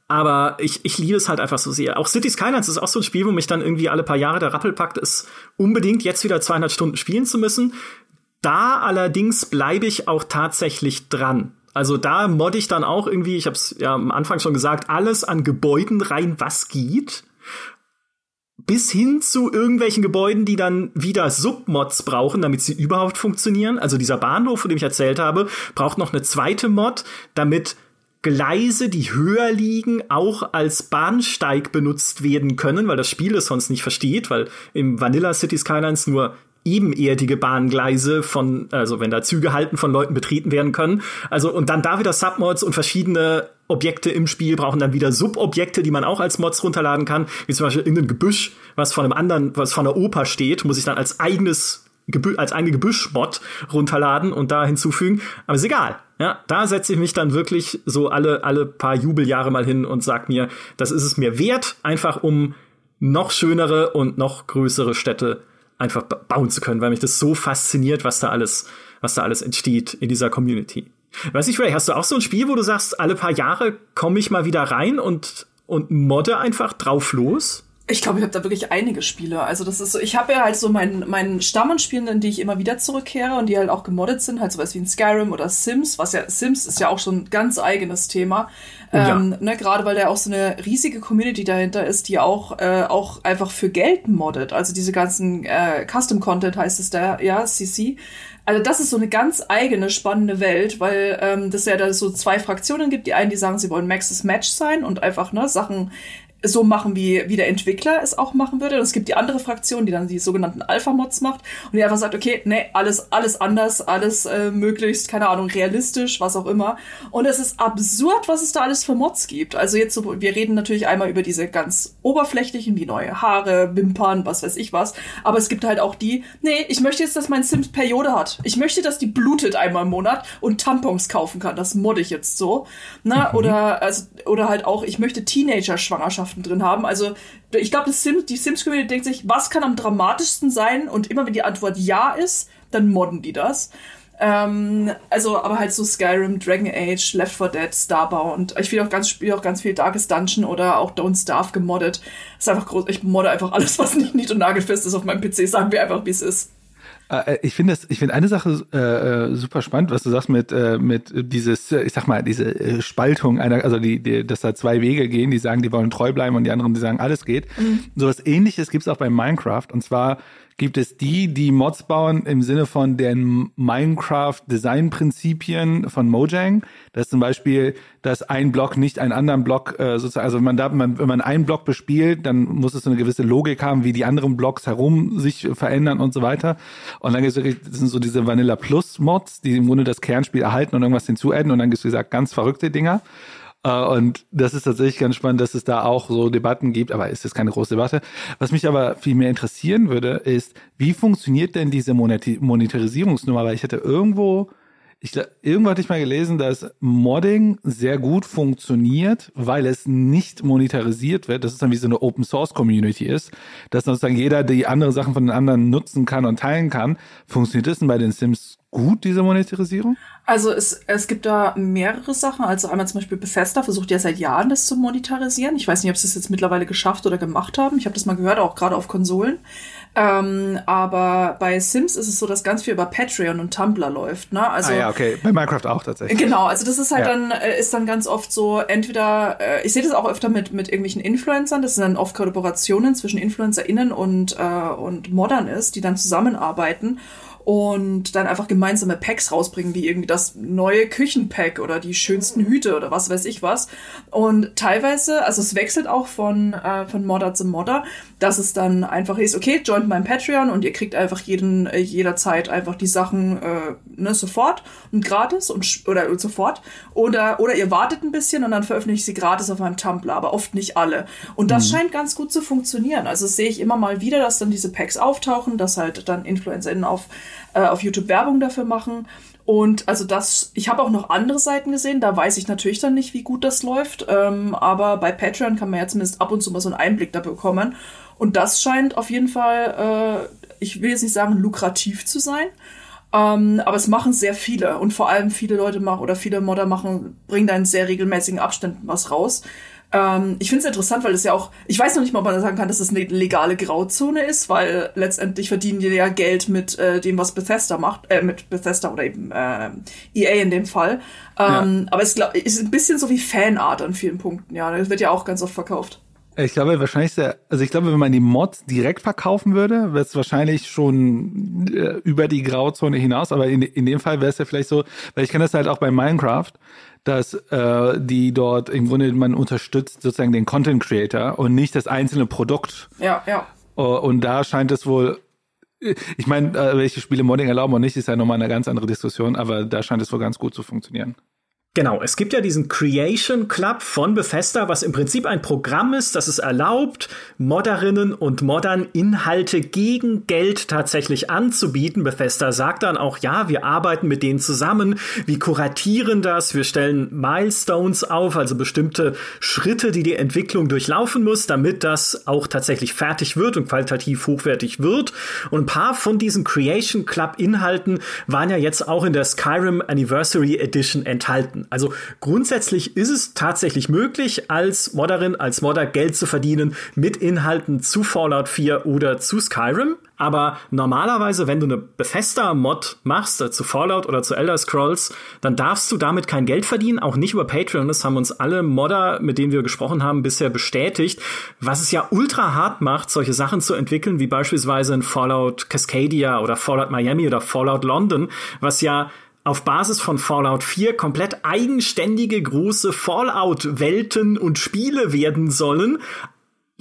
Aber ich, ich liebe es halt einfach so sehr. Auch Cities Skylines ist auch so ein Spiel, wo mich dann irgendwie alle paar Jahre der Rappel packt, es unbedingt jetzt wieder 200 Stunden spielen zu müssen. Da allerdings bleibe ich auch tatsächlich dran. Also da modde ich dann auch irgendwie, ich habe es ja am Anfang schon gesagt, alles an Gebäuden rein, was geht. Bis hin zu irgendwelchen Gebäuden, die dann wieder Submods brauchen, damit sie überhaupt funktionieren. Also dieser Bahnhof, von dem ich erzählt habe, braucht noch eine zweite Mod, damit Gleise, die höher liegen, auch als Bahnsteig benutzt werden können, weil das Spiel es sonst nicht versteht, weil im Vanilla City Skylines nur ebenerdige Bahngleise von, also wenn da Züge halten, von Leuten betreten werden können. Also und dann da wieder Submods und verschiedene Objekte im Spiel brauchen dann wieder Subobjekte, die man auch als Mods runterladen kann, wie zum Beispiel irgendein Gebüsch, was von einem anderen, was von der Oper steht, muss ich dann als eigenes Gebü als eigene Gebüschmod runterladen und da hinzufügen. Aber ist egal. Ja, da setze ich mich dann wirklich so alle, alle paar Jubeljahre mal hin und sag mir, das ist es mir wert, einfach um noch schönere und noch größere Städte einfach bauen zu können, weil mich das so fasziniert, was da alles, was da alles entsteht in dieser Community. Weiß ich, Ray, hast du auch so ein Spiel, wo du sagst, alle paar Jahre komme ich mal wieder rein und, und modde einfach drauf los? Ich glaube, ich habe da wirklich einige Spiele. Also das ist so, ich habe ja halt so meinen meinen Stamm an Spielen, in die ich immer wieder zurückkehre und die halt auch gemoddet sind, halt sowas wie ein Skyrim oder Sims, was ja Sims ist ja auch schon ein ganz eigenes Thema. Ja. ähm, ne, gerade weil da auch so eine riesige Community dahinter ist, die auch äh, auch einfach für Geld moddet. Also diese ganzen äh, Custom Content heißt es da, ja, CC. Also das ist so eine ganz eigene spannende Welt, weil ähm, das ja da so zwei Fraktionen gibt. Die einen, die sagen, sie wollen Max's Match sein und einfach ne Sachen so machen, wie, wie der Entwickler es auch machen würde. Und es gibt die andere Fraktion, die dann die sogenannten Alpha-Mods macht und die einfach sagt, okay, nee, alles, alles anders, alles äh, möglichst, keine Ahnung, realistisch, was auch immer. Und es ist absurd, was es da alles für Mods gibt. Also jetzt so, wir reden natürlich einmal über diese ganz oberflächlichen, wie neue Haare, Wimpern, was weiß ich was. Aber es gibt halt auch die, nee, ich möchte jetzt, dass mein Sims Periode hat. Ich möchte, dass die blutet einmal im Monat und Tampons kaufen kann. Das modde ich jetzt so. Na, mhm. oder, also, oder halt auch, ich möchte Teenager-Schwangerschaft Eigenschaften drin haben. Also ich glaube, Sim, die Sims-Community denkt sich, was kann am dramatischsten sein? Und immer wenn die Antwort ja ist, dann modden die das. Ähm, also, aber halt so Skyrim, Dragon Age, Left 4 Dead, Starbound. Ich spiele auch ganz, spiele auch ganz viel Darkest Dungeon oder auch Don't Starve gemoddet. Ist einfach groß. Ich modde einfach alles, was nicht nied- und nagelfest ist auf meinem PC. Sagen wir einfach, wie es ist. Äh, ich finde das, ich finde eine Sache äh, äh, super spannend, was du sagst mit äh, mit dieses, ich sag mal, diese äh, Spaltung einer, also die, die, dass da zwei Wege gehen, die sagen, die wollen treu bleiben und die anderen, die sagen, alles geht. Mhm. So was Ähnliches gibt's auch bei Minecraft und zwar gibt es die, die Mods bauen im Sinne von den Minecraft-Design-Prinzipien von Mojang. Das ist zum Beispiel, dass ein Block nicht einen anderen Block äh, sozusagen, also wenn man da, man, wenn man einen Block bespielt, dann muss es so eine gewisse Logik haben, wie die anderen Blocks herum sich verändern und so weiter. Und dann gibt es sind so diese Vanilla Plus Mods, die im Grunde das Kernspiel erhalten und irgendwas hinzuadden und dann gibt es, wie gesagt, ganz verrückte Dinger. Uh, und das ist tatsächlich ganz spannend, dass es da auch so Debatten gibt, aber ist jetzt keine große Debatte. Was mich aber viel mehr interessieren würde, ist, wie funktioniert denn diese Monetarisierungsnummer? Weil ich hatte irgendwo, ich irgendwo hatte ich mal gelesen, dass Modding sehr gut funktioniert, weil es nicht monetarisiert wird. Das ist dann wie so eine Open Source Community ist, dass sozusagen jeder die andere Sachen von den anderen nutzen kann und teilen kann. Funktioniert das denn bei den Sims gut, diese Monetarisierung? Also es, es gibt da mehrere Sachen. Also einmal zum Beispiel Bethesda versucht ja seit Jahren das zu monetarisieren. Ich weiß nicht, ob sie es jetzt mittlerweile geschafft oder gemacht haben. Ich habe das mal gehört, auch gerade auf Konsolen. Ähm, aber bei Sims ist es so, dass ganz viel über Patreon und Tumblr läuft. Ne? Also, ah ja, okay. Bei Minecraft auch tatsächlich. Genau, also das ist halt ja. dann, äh, ist dann ganz oft so, entweder, äh, ich sehe das auch öfter mit, mit irgendwelchen Influencern, das sind dann oft Kollaborationen zwischen InfluencerInnen und, äh, und Modern ist, die dann zusammenarbeiten und dann einfach gemeinsame Packs rausbringen, wie irgendwie das neue Küchenpack oder die schönsten Hüte oder was weiß ich was. Und teilweise, also es wechselt auch von, äh, von Modder zu Modder, dass es dann einfach ist, okay, joint mein Patreon und ihr kriegt einfach jeden, äh, jederzeit einfach die Sachen äh, ne, sofort und gratis und oder sofort. Oder, oder ihr wartet ein bisschen und dann veröffentliche ich sie gratis auf meinem Tumblr, aber oft nicht alle. Und das mhm. scheint ganz gut zu funktionieren. Also sehe ich immer mal wieder, dass dann diese Packs auftauchen, dass halt dann InfluencerInnen auf äh, auf YouTube Werbung dafür machen. Und also das, ich habe auch noch andere Seiten gesehen, da weiß ich natürlich dann nicht, wie gut das läuft. Ähm, aber bei Patreon kann man ja zumindest ab und zu mal so einen Einblick da bekommen. Und das scheint auf jeden Fall, äh, ich will jetzt nicht sagen, lukrativ zu sein. Ähm, aber es machen sehr viele und vor allem viele Leute machen oder viele Modder machen, bringen da in sehr regelmäßigen Abständen was raus. Ähm, ich finde es interessant, weil es ja auch, ich weiß noch nicht mal, ob man sagen kann, dass es eine legale Grauzone ist, weil letztendlich verdienen die ja Geld mit äh, dem, was Bethesda macht, äh, mit Bethesda oder eben äh, EA in dem Fall. Ähm, ja. Aber es glaub, ist ein bisschen so wie Fanart an vielen Punkten, ja. Das wird ja auch ganz oft verkauft. Ich glaube wahrscheinlich sehr, also ich glaube, wenn man die Mods direkt verkaufen würde, wäre es wahrscheinlich schon äh, über die Grauzone hinaus. Aber in, in dem Fall wäre es ja vielleicht so, weil ich kenne das halt auch bei Minecraft dass äh, die dort im Grunde man unterstützt sozusagen den Content Creator und nicht das einzelne Produkt. Ja, ja. Uh, und da scheint es wohl ich meine, äh, welche Spiele Modding erlauben oder nicht, ist ja nochmal eine ganz andere Diskussion, aber da scheint es wohl ganz gut zu funktionieren. Genau, es gibt ja diesen Creation Club von Bethesda, was im Prinzip ein Programm ist, das es erlaubt, Modderinnen und Moddern Inhalte gegen Geld tatsächlich anzubieten. Bethesda sagt dann auch, ja, wir arbeiten mit denen zusammen, wir kuratieren das, wir stellen Milestones auf, also bestimmte Schritte, die die Entwicklung durchlaufen muss, damit das auch tatsächlich fertig wird und qualitativ hochwertig wird. Und ein paar von diesen Creation Club Inhalten waren ja jetzt auch in der Skyrim Anniversary Edition enthalten. Also grundsätzlich ist es tatsächlich möglich, als Modderin, als Modder Geld zu verdienen mit Inhalten zu Fallout 4 oder zu Skyrim. Aber normalerweise, wenn du eine Bethesda-Mod machst, äh, zu Fallout oder zu Elder Scrolls, dann darfst du damit kein Geld verdienen, auch nicht über Patreon. Das haben uns alle Modder, mit denen wir gesprochen haben, bisher bestätigt. Was es ja ultra hart macht, solche Sachen zu entwickeln, wie beispielsweise in Fallout Cascadia oder Fallout Miami oder Fallout London, was ja auf Basis von Fallout 4 komplett eigenständige große Fallout-Welten und Spiele werden sollen.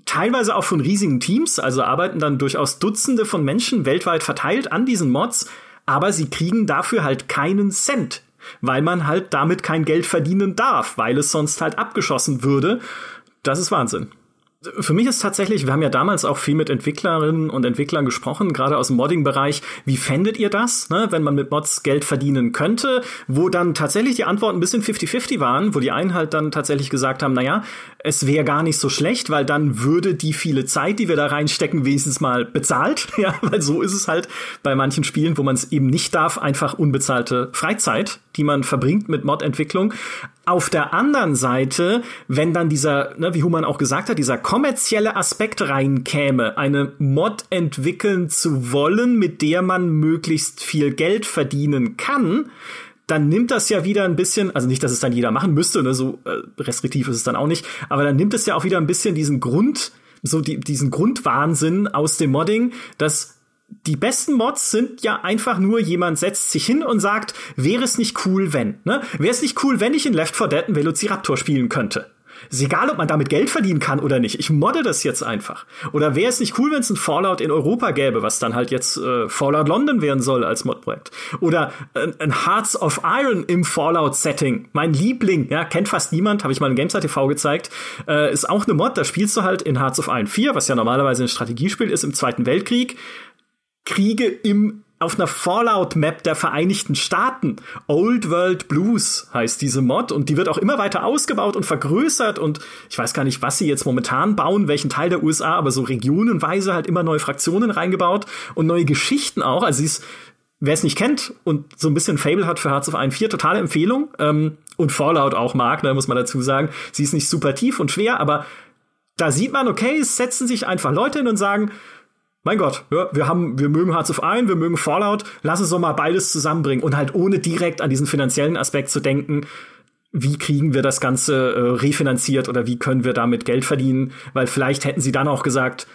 Teilweise auch von riesigen Teams, also arbeiten dann durchaus Dutzende von Menschen weltweit verteilt an diesen Mods, aber sie kriegen dafür halt keinen Cent, weil man halt damit kein Geld verdienen darf, weil es sonst halt abgeschossen würde. Das ist Wahnsinn. Für mich ist tatsächlich, wir haben ja damals auch viel mit Entwicklerinnen und Entwicklern gesprochen, gerade aus dem Modding-Bereich. Wie fändet ihr das, ne, wenn man mit Mods Geld verdienen könnte? Wo dann tatsächlich die Antworten ein bisschen 50-50 waren, wo die einen halt dann tatsächlich gesagt haben, naja, es wäre gar nicht so schlecht, weil dann würde die viele Zeit, die wir da reinstecken, wenigstens mal bezahlt. Ja, weil so ist es halt bei manchen Spielen, wo man es eben nicht darf, einfach unbezahlte Freizeit, die man verbringt mit Mod-Entwicklung. Auf der anderen Seite, wenn dann dieser, ne, wie Human auch gesagt hat, dieser kommerzielle Aspekt reinkäme, eine Mod entwickeln zu wollen, mit der man möglichst viel Geld verdienen kann, dann nimmt das ja wieder ein bisschen, also nicht, dass es dann jeder machen müsste, ne, so äh, restriktiv ist es dann auch nicht, aber dann nimmt es ja auch wieder ein bisschen diesen Grund, so die, diesen Grundwahnsinn aus dem Modding, dass die besten Mods sind ja einfach nur, jemand setzt sich hin und sagt, wäre es nicht cool, wenn, ne? Wäre es nicht cool, wenn ich in Left 4 Dead einen Velociraptor spielen könnte? Ist egal, ob man damit Geld verdienen kann oder nicht. Ich modde das jetzt einfach. Oder wäre es nicht cool, wenn es ein Fallout in Europa gäbe, was dann halt jetzt äh, Fallout London werden soll als Modprojekt. Oder äh, ein Hearts of Iron im Fallout-Setting. Mein Liebling, ja, kennt fast niemand, habe ich mal in GameStar TV gezeigt, äh, ist auch eine Mod, da spielst du halt in Hearts of Iron 4, was ja normalerweise ein Strategiespiel ist, im Zweiten Weltkrieg Kriege im auf einer Fallout-Map der Vereinigten Staaten. Old World Blues heißt diese Mod und die wird auch immer weiter ausgebaut und vergrößert und ich weiß gar nicht, was sie jetzt momentan bauen, welchen Teil der USA, aber so regionenweise halt immer neue Fraktionen reingebaut und neue Geschichten auch. Also sie ist, wer es nicht kennt und so ein bisschen Fable hat für Hearts of Iron 4, totale Empfehlung ähm, und Fallout auch mag, da muss man dazu sagen. Sie ist nicht super tief und schwer, aber da sieht man, okay, es setzen sich einfach Leute hin und sagen, mein Gott, ja, wir haben, wir mögen Hearts of Iron, wir mögen Fallout, lass uns doch mal beides zusammenbringen. Und halt ohne direkt an diesen finanziellen Aspekt zu denken, wie kriegen wir das Ganze äh, refinanziert oder wie können wir damit Geld verdienen, weil vielleicht hätten sie dann auch gesagt,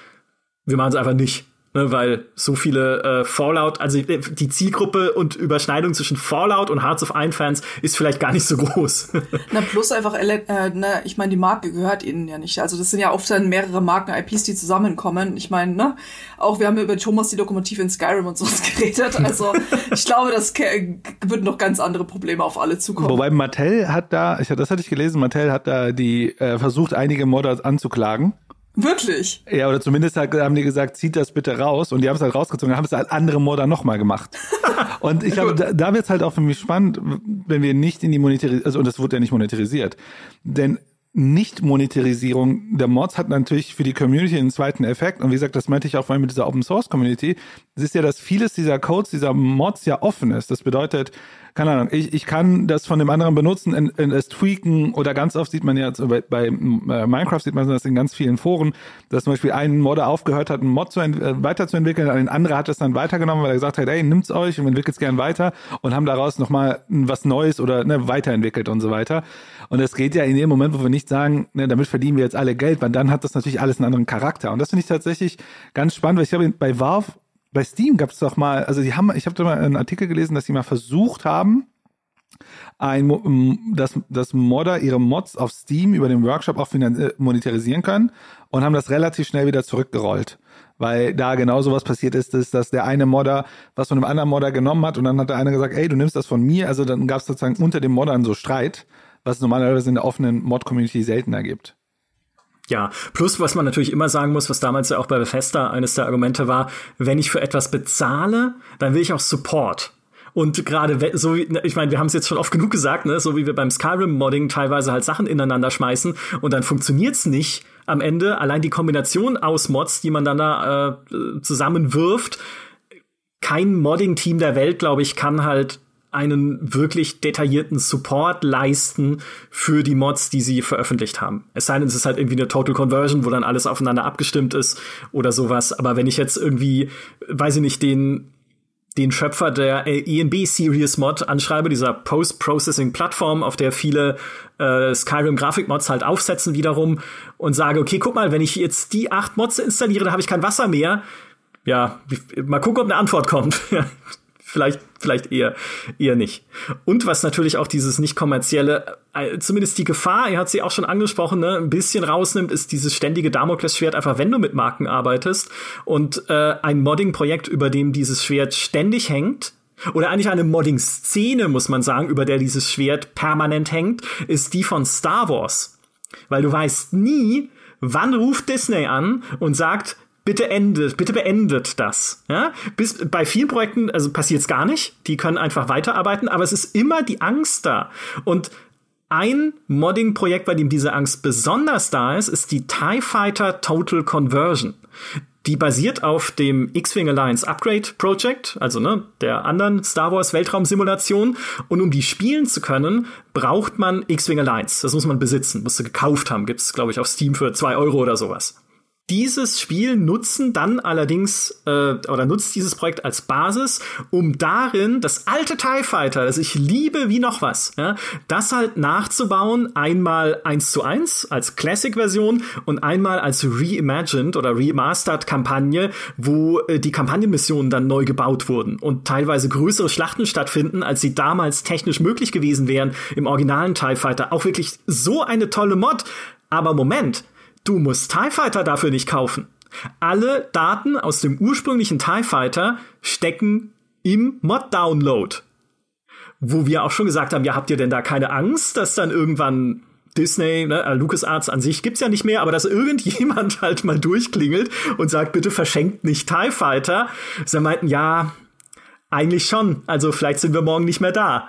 wir machen es einfach nicht ne, weil so viele äh, Fallout, also die Zielgruppe und Überschneidung zwischen Fallout und Hearts of Iron Fans ist vielleicht gar nicht so groß. na plus einfach, äh, na, ich meine, die Marke gehört ihnen ja nicht. Also das sind ja oft dann mehrere Marken-IPs, die zusammenkommen. Ich meine, ne, auch wir haben über Thomas die Lokomotive in Skyrim und sowas geredet. Also ich glaube, das wird noch ganz andere Probleme auf alle zukommen. Wobei Mattel hat da, ich, das hatte ich gelesen, Mattel hat da die äh, versucht, einige Modder anzuklagen Wirklich? Ja, oder zumindest haben die gesagt, zieht das bitte raus. Und die haben es halt rausgezogen, haben es halt andere Modder nochmal gemacht. und ich glaube, da, da wird es halt auch für mich spannend, wenn wir nicht in die Monetarisierung, also und das wurde ja nicht monetarisiert. Denn nicht-Monetarisierung der Mods hat natürlich für die Community einen zweiten Effekt. Und wie gesagt, das meinte ich auch vorhin mit dieser Open Source Community. Es ist ja, dass vieles dieser Codes, dieser Mods ja offen ist. Das bedeutet, keine Ahnung, ich, ich kann das von dem anderen benutzen, in, in, es tweaken oder ganz oft sieht man ja, bei, bei äh, Minecraft sieht man das in ganz vielen Foren, dass zum Beispiel ein Modder aufgehört hat, einen Mod zu äh, weiterzuentwickeln, ein anderer hat es dann weitergenommen, weil er gesagt hat, ey, nimmt's euch und entwickelt es gern weiter und haben daraus nochmal was Neues oder ne, weiterentwickelt und so weiter. Und es geht ja in dem Moment, wo wir nicht sagen, ne, damit verdienen wir jetzt alle Geld, weil dann hat das natürlich alles einen anderen Charakter. Und das finde ich tatsächlich ganz spannend, weil ich glaube, bei Valve bei Steam gab es doch mal, also die haben, ich habe da mal einen Artikel gelesen, dass sie mal versucht haben, ein, dass, dass Modder ihre Mods auf Steam über den Workshop auch äh, monetarisieren können und haben das relativ schnell wieder zurückgerollt. Weil da genau so was passiert ist, ist, dass der eine Modder was von einem anderen Modder genommen hat und dann hat der eine gesagt, ey, du nimmst das von mir. Also dann gab es sozusagen unter den Moddern so Streit, was es normalerweise in der offenen Mod-Community seltener gibt. Ja, plus was man natürlich immer sagen muss, was damals ja auch bei Bethesda eines der Argumente war, wenn ich für etwas bezahle, dann will ich auch Support. Und gerade so wie, ich meine, wir haben es jetzt schon oft genug gesagt, ne, so wie wir beim Skyrim-Modding teilweise halt Sachen ineinander schmeißen und dann funktioniert's nicht am Ende. Allein die Kombination aus Mods, die man dann da äh, zusammenwirft, kein Modding-Team der Welt, glaube ich, kann halt einen wirklich detaillierten Support leisten für die Mods, die sie veröffentlicht haben. Es sei denn, es ist halt irgendwie eine Total Conversion, wo dann alles aufeinander abgestimmt ist oder sowas. Aber wenn ich jetzt irgendwie, weiß ich nicht, den den Schöpfer der ENB Series Mod anschreibe, dieser Post-Processing-Plattform, auf der viele äh, Skyrim-Grafik-Mods halt aufsetzen wiederum und sage, okay, guck mal, wenn ich jetzt die acht Mods installiere, da habe ich kein Wasser mehr. Ja, mal gucken, ob eine Antwort kommt. vielleicht, vielleicht eher, eher nicht. Und was natürlich auch dieses nicht kommerzielle, äh, zumindest die Gefahr, er hat sie auch schon angesprochen, ne, ein bisschen rausnimmt, ist dieses ständige Damoklesschwert, einfach wenn du mit Marken arbeitest und äh, ein Modding-Projekt, über dem dieses Schwert ständig hängt, oder eigentlich eine Modding-Szene, muss man sagen, über der dieses Schwert permanent hängt, ist die von Star Wars. Weil du weißt nie, wann ruft Disney an und sagt, bitte endet, bitte beendet das. Ja? Bis, bei vielen Projekten, also passiert es gar nicht. Die können einfach weiterarbeiten, aber es ist immer die Angst da. Und ein Modding-Projekt, bei dem diese Angst besonders da ist, ist die TIE Fighter Total Conversion. Die basiert auf dem X-Wing Alliance Upgrade Project, also ne, der anderen Star Wars Weltraumsimulation. Und um die spielen zu können, braucht man X-Wing Alliance. Das muss man besitzen, musst du gekauft haben. Gibt's, glaube ich, auf Steam für zwei Euro oder sowas. Dieses Spiel nutzen dann allerdings äh, oder nutzt dieses Projekt als Basis, um darin das alte TIE Fighter, das ich liebe wie noch was, ja, das halt nachzubauen, einmal eins zu eins als Classic-Version und einmal als Reimagined oder Remastered-Kampagne, wo äh, die Kampagnenmissionen dann neu gebaut wurden und teilweise größere Schlachten stattfinden, als sie damals technisch möglich gewesen wären im originalen TIE Fighter. Auch wirklich so eine tolle Mod. Aber Moment, Du musst TIE Fighter dafür nicht kaufen. Alle Daten aus dem ursprünglichen TIE Fighter stecken im Mod-Download. Wo wir auch schon gesagt haben, ja, habt ihr denn da keine Angst, dass dann irgendwann Disney, ne, äh, LucasArts an sich gibt's ja nicht mehr, aber dass irgendjemand halt mal durchklingelt und sagt, bitte verschenkt nicht TIE Fighter. Sie meinten, ja, eigentlich schon. Also vielleicht sind wir morgen nicht mehr da.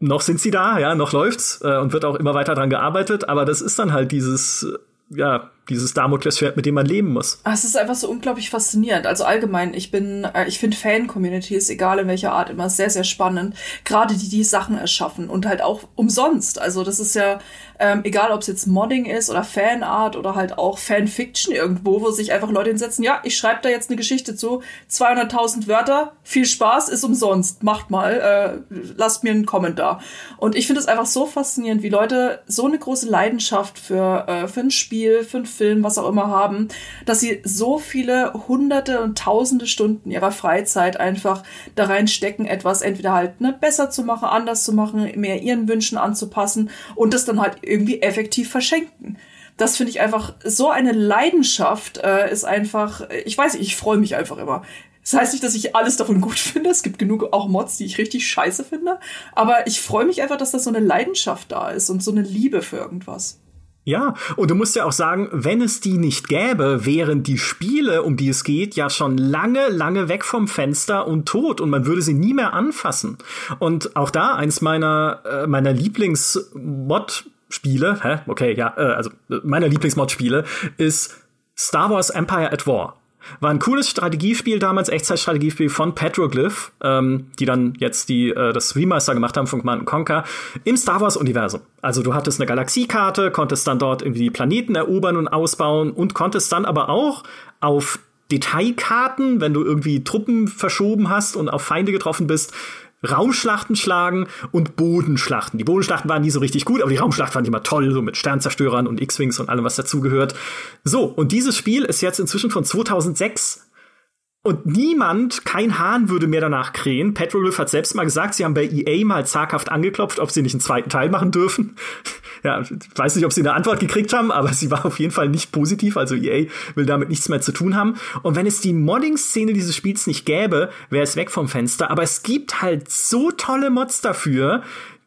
Noch sind sie da, ja, noch läuft's äh, und wird auch immer weiter dran gearbeitet, aber das ist dann halt dieses ja, dieses Damoklesschwert, mit dem man leben muss. Ah, es ist einfach so unglaublich faszinierend. Also allgemein, ich bin, äh, ich finde Fan-Communities, egal in welcher Art, immer sehr, sehr spannend. Gerade die, die Sachen erschaffen und halt auch umsonst. Also das ist ja, ähm, egal ob es jetzt Modding ist oder Fanart oder halt auch Fanfiction irgendwo, wo sich einfach Leute hinsetzen, ja, ich schreibe da jetzt eine Geschichte zu, 200.000 Wörter, viel Spaß, ist umsonst, macht mal, äh, lasst mir einen Kommentar. Und ich finde es einfach so faszinierend, wie Leute so eine große Leidenschaft für, äh, für ein Spiel, für ein Film, was auch immer haben, dass sie so viele hunderte und tausende Stunden ihrer Freizeit einfach da reinstecken, etwas entweder halt ne, besser zu machen, anders zu machen, mehr ihren Wünschen anzupassen und das dann halt irgendwie effektiv verschenken das finde ich einfach so eine Leidenschaft äh, ist einfach ich weiß nicht ich freue mich einfach immer das heißt nicht, dass ich alles davon gut finde. Es gibt genug auch Mods, die ich richtig scheiße finde. Aber ich freue mich einfach, dass da so eine Leidenschaft da ist und so eine Liebe für irgendwas. Ja, und du musst ja auch sagen, wenn es die nicht gäbe, wären die Spiele, um die es geht, ja schon lange, lange weg vom Fenster und tot und man würde sie nie mehr anfassen. Und auch da eins meiner, äh, meiner Lieblings-Mod-Spiele, hä? Okay, ja, äh, also meiner Lieblings-Mod-Spiele ist Star Wars Empire at War. War ein cooles Strategiespiel damals, Echtzeitstrategiespiel von Petroglyph, ähm, die dann jetzt die äh, das Remaster gemacht haben von Command Conquer im Star Wars Universum. Also du hattest eine Galaxiekarte, konntest dann dort irgendwie die Planeten erobern und ausbauen und konntest dann aber auch auf Detailkarten, wenn du irgendwie Truppen verschoben hast und auf Feinde getroffen bist, Raumschlachten schlagen und Bodenschlachten. Die Bodenschlachten waren nie so richtig gut, aber die Raumschlacht fand ich immer toll, so mit Sternzerstörern und X-Wings und allem, was dazugehört. So, und dieses Spiel ist jetzt inzwischen von 2006 Und niemand, kein Hahn würde mehr danach krähen. Petroglyph hat selbst mal gesagt, sie haben bei EA mal zaghaft angeklopft, ob sie nicht einen zweiten Teil machen dürfen. ja, ich weiß nicht, ob sie eine Antwort gekriegt haben, aber sie war auf jeden Fall nicht positiv. Also EA will damit nichts mehr zu tun haben. Und wenn es die Modding-Szene dieses Spiels nicht gäbe, wäre es weg vom Fenster. Aber es gibt halt so tolle Mods dafür,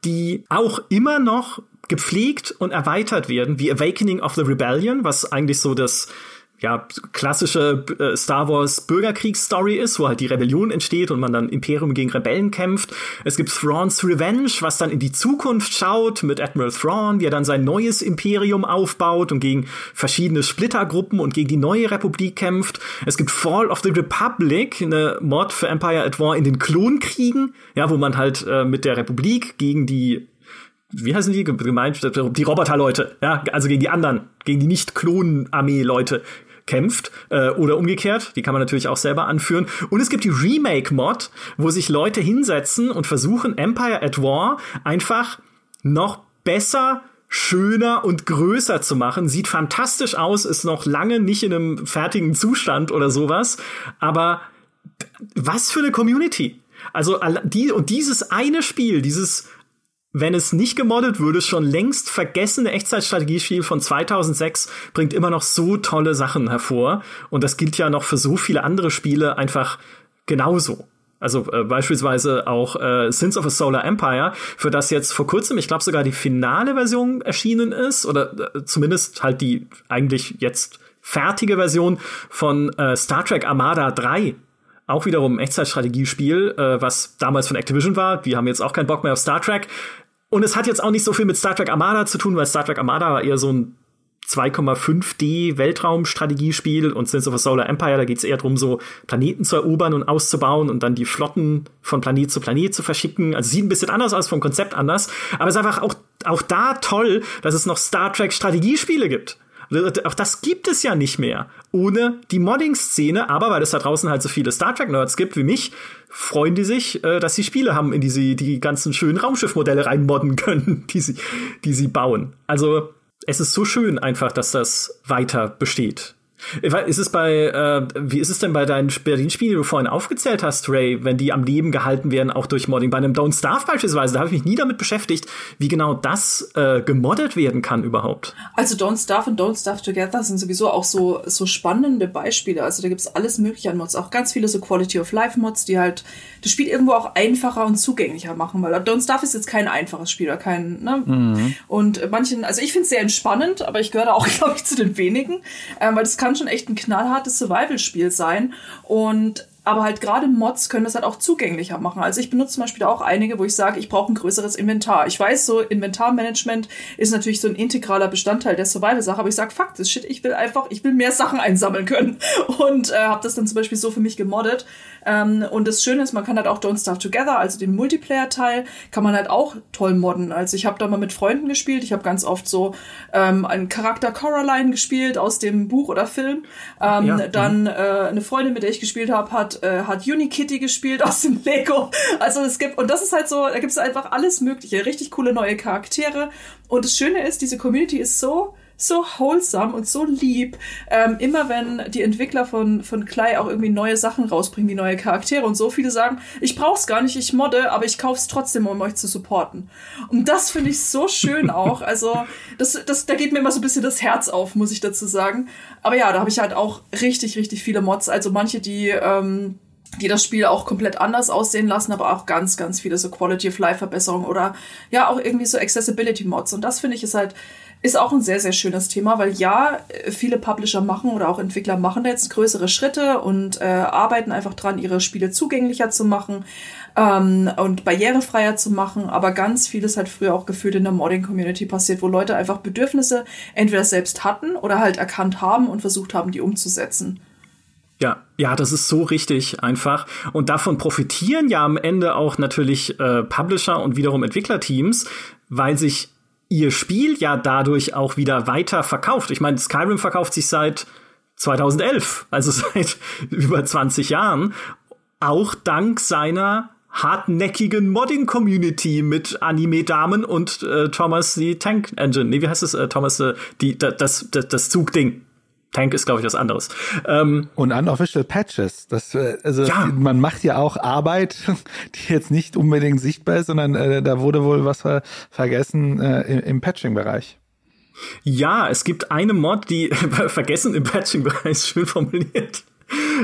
die auch immer noch gepflegt und erweitert werden, wie Awakening of the Rebellion, was eigentlich so das ja, klassische äh, Star Wars Bürgerkriegsstory ist, wo halt die Rebellion entsteht und man dann Imperium gegen Rebellen kämpft. Es gibt Thrawn's Revenge, was dann in die Zukunft schaut mit Admiral Thrawn, wie er dann sein neues Imperium aufbaut und gegen verschiedene Splittergruppen und gegen die neue Republik kämpft. Es gibt Fall of the Republic, eine Mod für Empire at War in den Klonkriegen, ja, wo man halt äh, mit der Republik gegen die wie heißen die gemeint? Die Roboterleute, ja, also gegen die anderen, gegen die Nicht-Klonen-Armee-Leute kämpft äh, oder umgekehrt, die kann man natürlich auch selber anführen. Und es gibt die Remake-Mod, wo sich Leute hinsetzen und versuchen, Empire at War einfach noch besser schöner und größer zu machen. Sieht fantastisch aus, ist noch lange nicht in einem fertigen Zustand oder sowas. Aber was für eine Community. Also die und dieses eine Spiel, dieses wenn es nicht gemoddet würde, schon längst vergessene Echtzeitstrategiespiel von 2006 bringt immer noch so tolle Sachen hervor. Und das gilt ja noch für so viele andere Spiele einfach genauso. Also äh, beispielsweise auch äh, Sins of a Solar Empire, für das jetzt vor kurzem, ich glaube sogar die finale Version erschienen ist, oder äh, zumindest halt die eigentlich jetzt fertige Version von äh, Star Trek Armada 3 auch wiederum ein Echtzeitstrategiespiel, äh, was damals von Activision war. Die haben jetzt auch keinen Bock mehr auf Star Trek. Und es hat jetzt auch nicht so viel mit Star Trek Armada zu tun, weil Star Trek Armada war eher so ein 2,5D Weltraumstrategiespiel und Sins of a Solar Empire, da geht es eher darum, so Planeten zu erobern und auszubauen und dann die Flotten von Planet zu Planet zu verschicken. Also sieht ein bisschen anders aus, vom Konzept anders. Aber es ist einfach auch, auch da toll, dass es noch Star Trek Strategiespiele gibt. Auch das gibt es ja nicht mehr ohne die Modding-Szene. Aber weil es da draußen halt so viele Star Trek-Nerds gibt wie mich, freuen die sich, äh, dass sie Spiele haben, in die sie die ganzen schönen Raumschiffmodelle reinmodden können, die sie, die sie bauen. Also es ist so schön einfach, dass das weiter besteht. Ist es bei, äh, wie ist es denn bei deinen Berlin Spielen, die du vorhin aufgezählt hast, Ray, wenn die am Leben gehalten werden, auch durch Modding? Bei einem Don't Starve beispielsweise, da habe ich mich nie damit beschäftigt, wie genau das äh, gemoddet werden kann überhaupt. Also Don't Starve und Don't Starve Together sind sowieso auch so, so spannende Beispiele. Also da gibt's alles mögliche an Mods, auch ganz viele so Quality of Life Mods, die halt das Spiel irgendwo auch einfacher und zugänglicher machen, weil Don't Starve ist jetzt kein einfaches Spiel oder kein, ne? Mhm. Und manchen, also ich finde es sehr entspannend, aber ich gehöre da auch, glaube ich, zu den wenigen, ähm, weil das kann schon echt ein knallhartes Survival-Spiel sein und aber halt gerade Mods können das halt auch zugänglicher machen. Also ich benutze zum Beispiel auch einige, wo ich sage, ich brauche ein größeres Inventar. Ich weiß, so Inventarmanagement ist natürlich so ein integraler Bestandteil der Survival-Sache, aber ich sage, fuck das Shit, ich will einfach, ich will mehr Sachen einsammeln können. Und äh, habe das dann zum Beispiel so für mich gemoddet. Ähm, und das Schöne ist, man kann halt auch Don't Starve Together, also den Multiplayer-Teil, kann man halt auch toll modden. Also ich habe da mal mit Freunden gespielt. Ich habe ganz oft so ähm, einen Charakter Coraline gespielt aus dem Buch oder Film. Ähm, ja. Dann äh, eine Freundin, mit der ich gespielt habe, hat, äh, hat Unikitty gespielt aus dem Lego. Also es gibt, und das ist halt so, da gibt es einfach alles Mögliche. Richtig coole neue Charaktere. Und das Schöne ist, diese Community ist so so wholesome und so lieb. Ähm, immer wenn die Entwickler von, von Clay auch irgendwie neue Sachen rausbringen, wie neue Charaktere und so, viele sagen, ich brauch's gar nicht, ich modde, aber ich kauf's trotzdem, um euch zu supporten. Und das finde ich so schön auch. Also, das, das, da geht mir immer so ein bisschen das Herz auf, muss ich dazu sagen. Aber ja, da habe ich halt auch richtig, richtig viele Mods. Also manche, die, ähm, die das Spiel auch komplett anders aussehen lassen, aber auch ganz, ganz viele so Quality of Life Verbesserungen oder ja auch irgendwie so Accessibility Mods. Und das finde ich ist halt ist auch ein sehr, sehr schönes Thema, weil ja, viele Publisher machen oder auch Entwickler machen jetzt größere Schritte und äh, arbeiten einfach dran, ihre Spiele zugänglicher zu machen ähm, und barrierefreier zu machen. Aber ganz vieles halt früher auch gefühlt in der Modding-Community passiert, wo Leute einfach Bedürfnisse entweder selbst hatten oder halt erkannt haben und versucht haben, die umzusetzen. Ja, ja, das ist so richtig einfach. Und davon profitieren ja am Ende auch natürlich äh, Publisher und wiederum Entwicklerteams, weil sich ihr Spiel ja dadurch auch wieder weiter verkauft. Ich meine, Skyrim verkauft sich seit 2011, also seit über 20 Jahren, auch dank seiner hartnäckigen Modding-Community mit Anime-Damen und äh, Thomas die Tank Engine. Nee, wie heißt es? Äh, Thomas, äh, die, das, das, das Zugding. Tank ist, glaube ich, was anderes. Ähm, und unofficial Patches. Das, äh, also ja. man macht ja auch Arbeit, die jetzt nicht unbedingt sichtbar ist, sondern äh, da wurde wohl was ver vergessen äh, im, im Patching-Bereich. Ja, es gibt eine Mod, die vergessen im Patching-Bereich schön formuliert.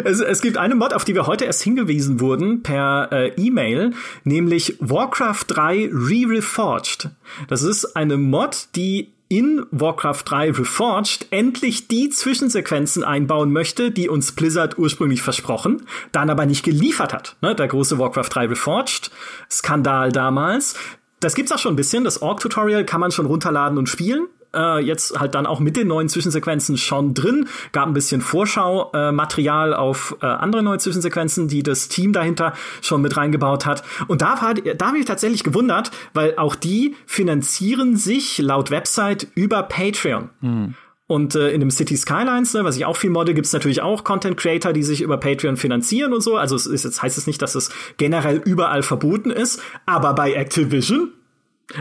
Es, es, gibt eine Mod, auf die wir heute erst hingewiesen wurden per äh, E-Mail, nämlich Warcraft 3 Re-Reforged. Das ist eine Mod, die in Warcraft 3 Reforged endlich die Zwischensequenzen einbauen möchte, die uns Blizzard ursprünglich versprochen, dann aber nicht geliefert hat. Ne, der große Warcraft 3 Reforged Skandal damals. Das gibt's auch schon ein bisschen. Das Org-Tutorial kann man schon runterladen und spielen äh, jetzt halt dann auch mit den neuen Zwischensequenzen schon drin. Gab ein bisschen Vorschau-Material äh, auf äh, andere neue Zwischensequenzen, die das Team dahinter schon mit reingebaut hat. Und da, war, da habe ich tatsächlich gewundert, weil auch die finanzieren sich laut Website über Patreon. Mhm. Und äh, in dem City Skylines, ne, was ich auch viel modde, gibt's natürlich auch Content Creator, die sich über Patreon finanzieren und so. Also es ist, jetzt heißt es nicht, dass es generell überall verboten ist, aber bei Activision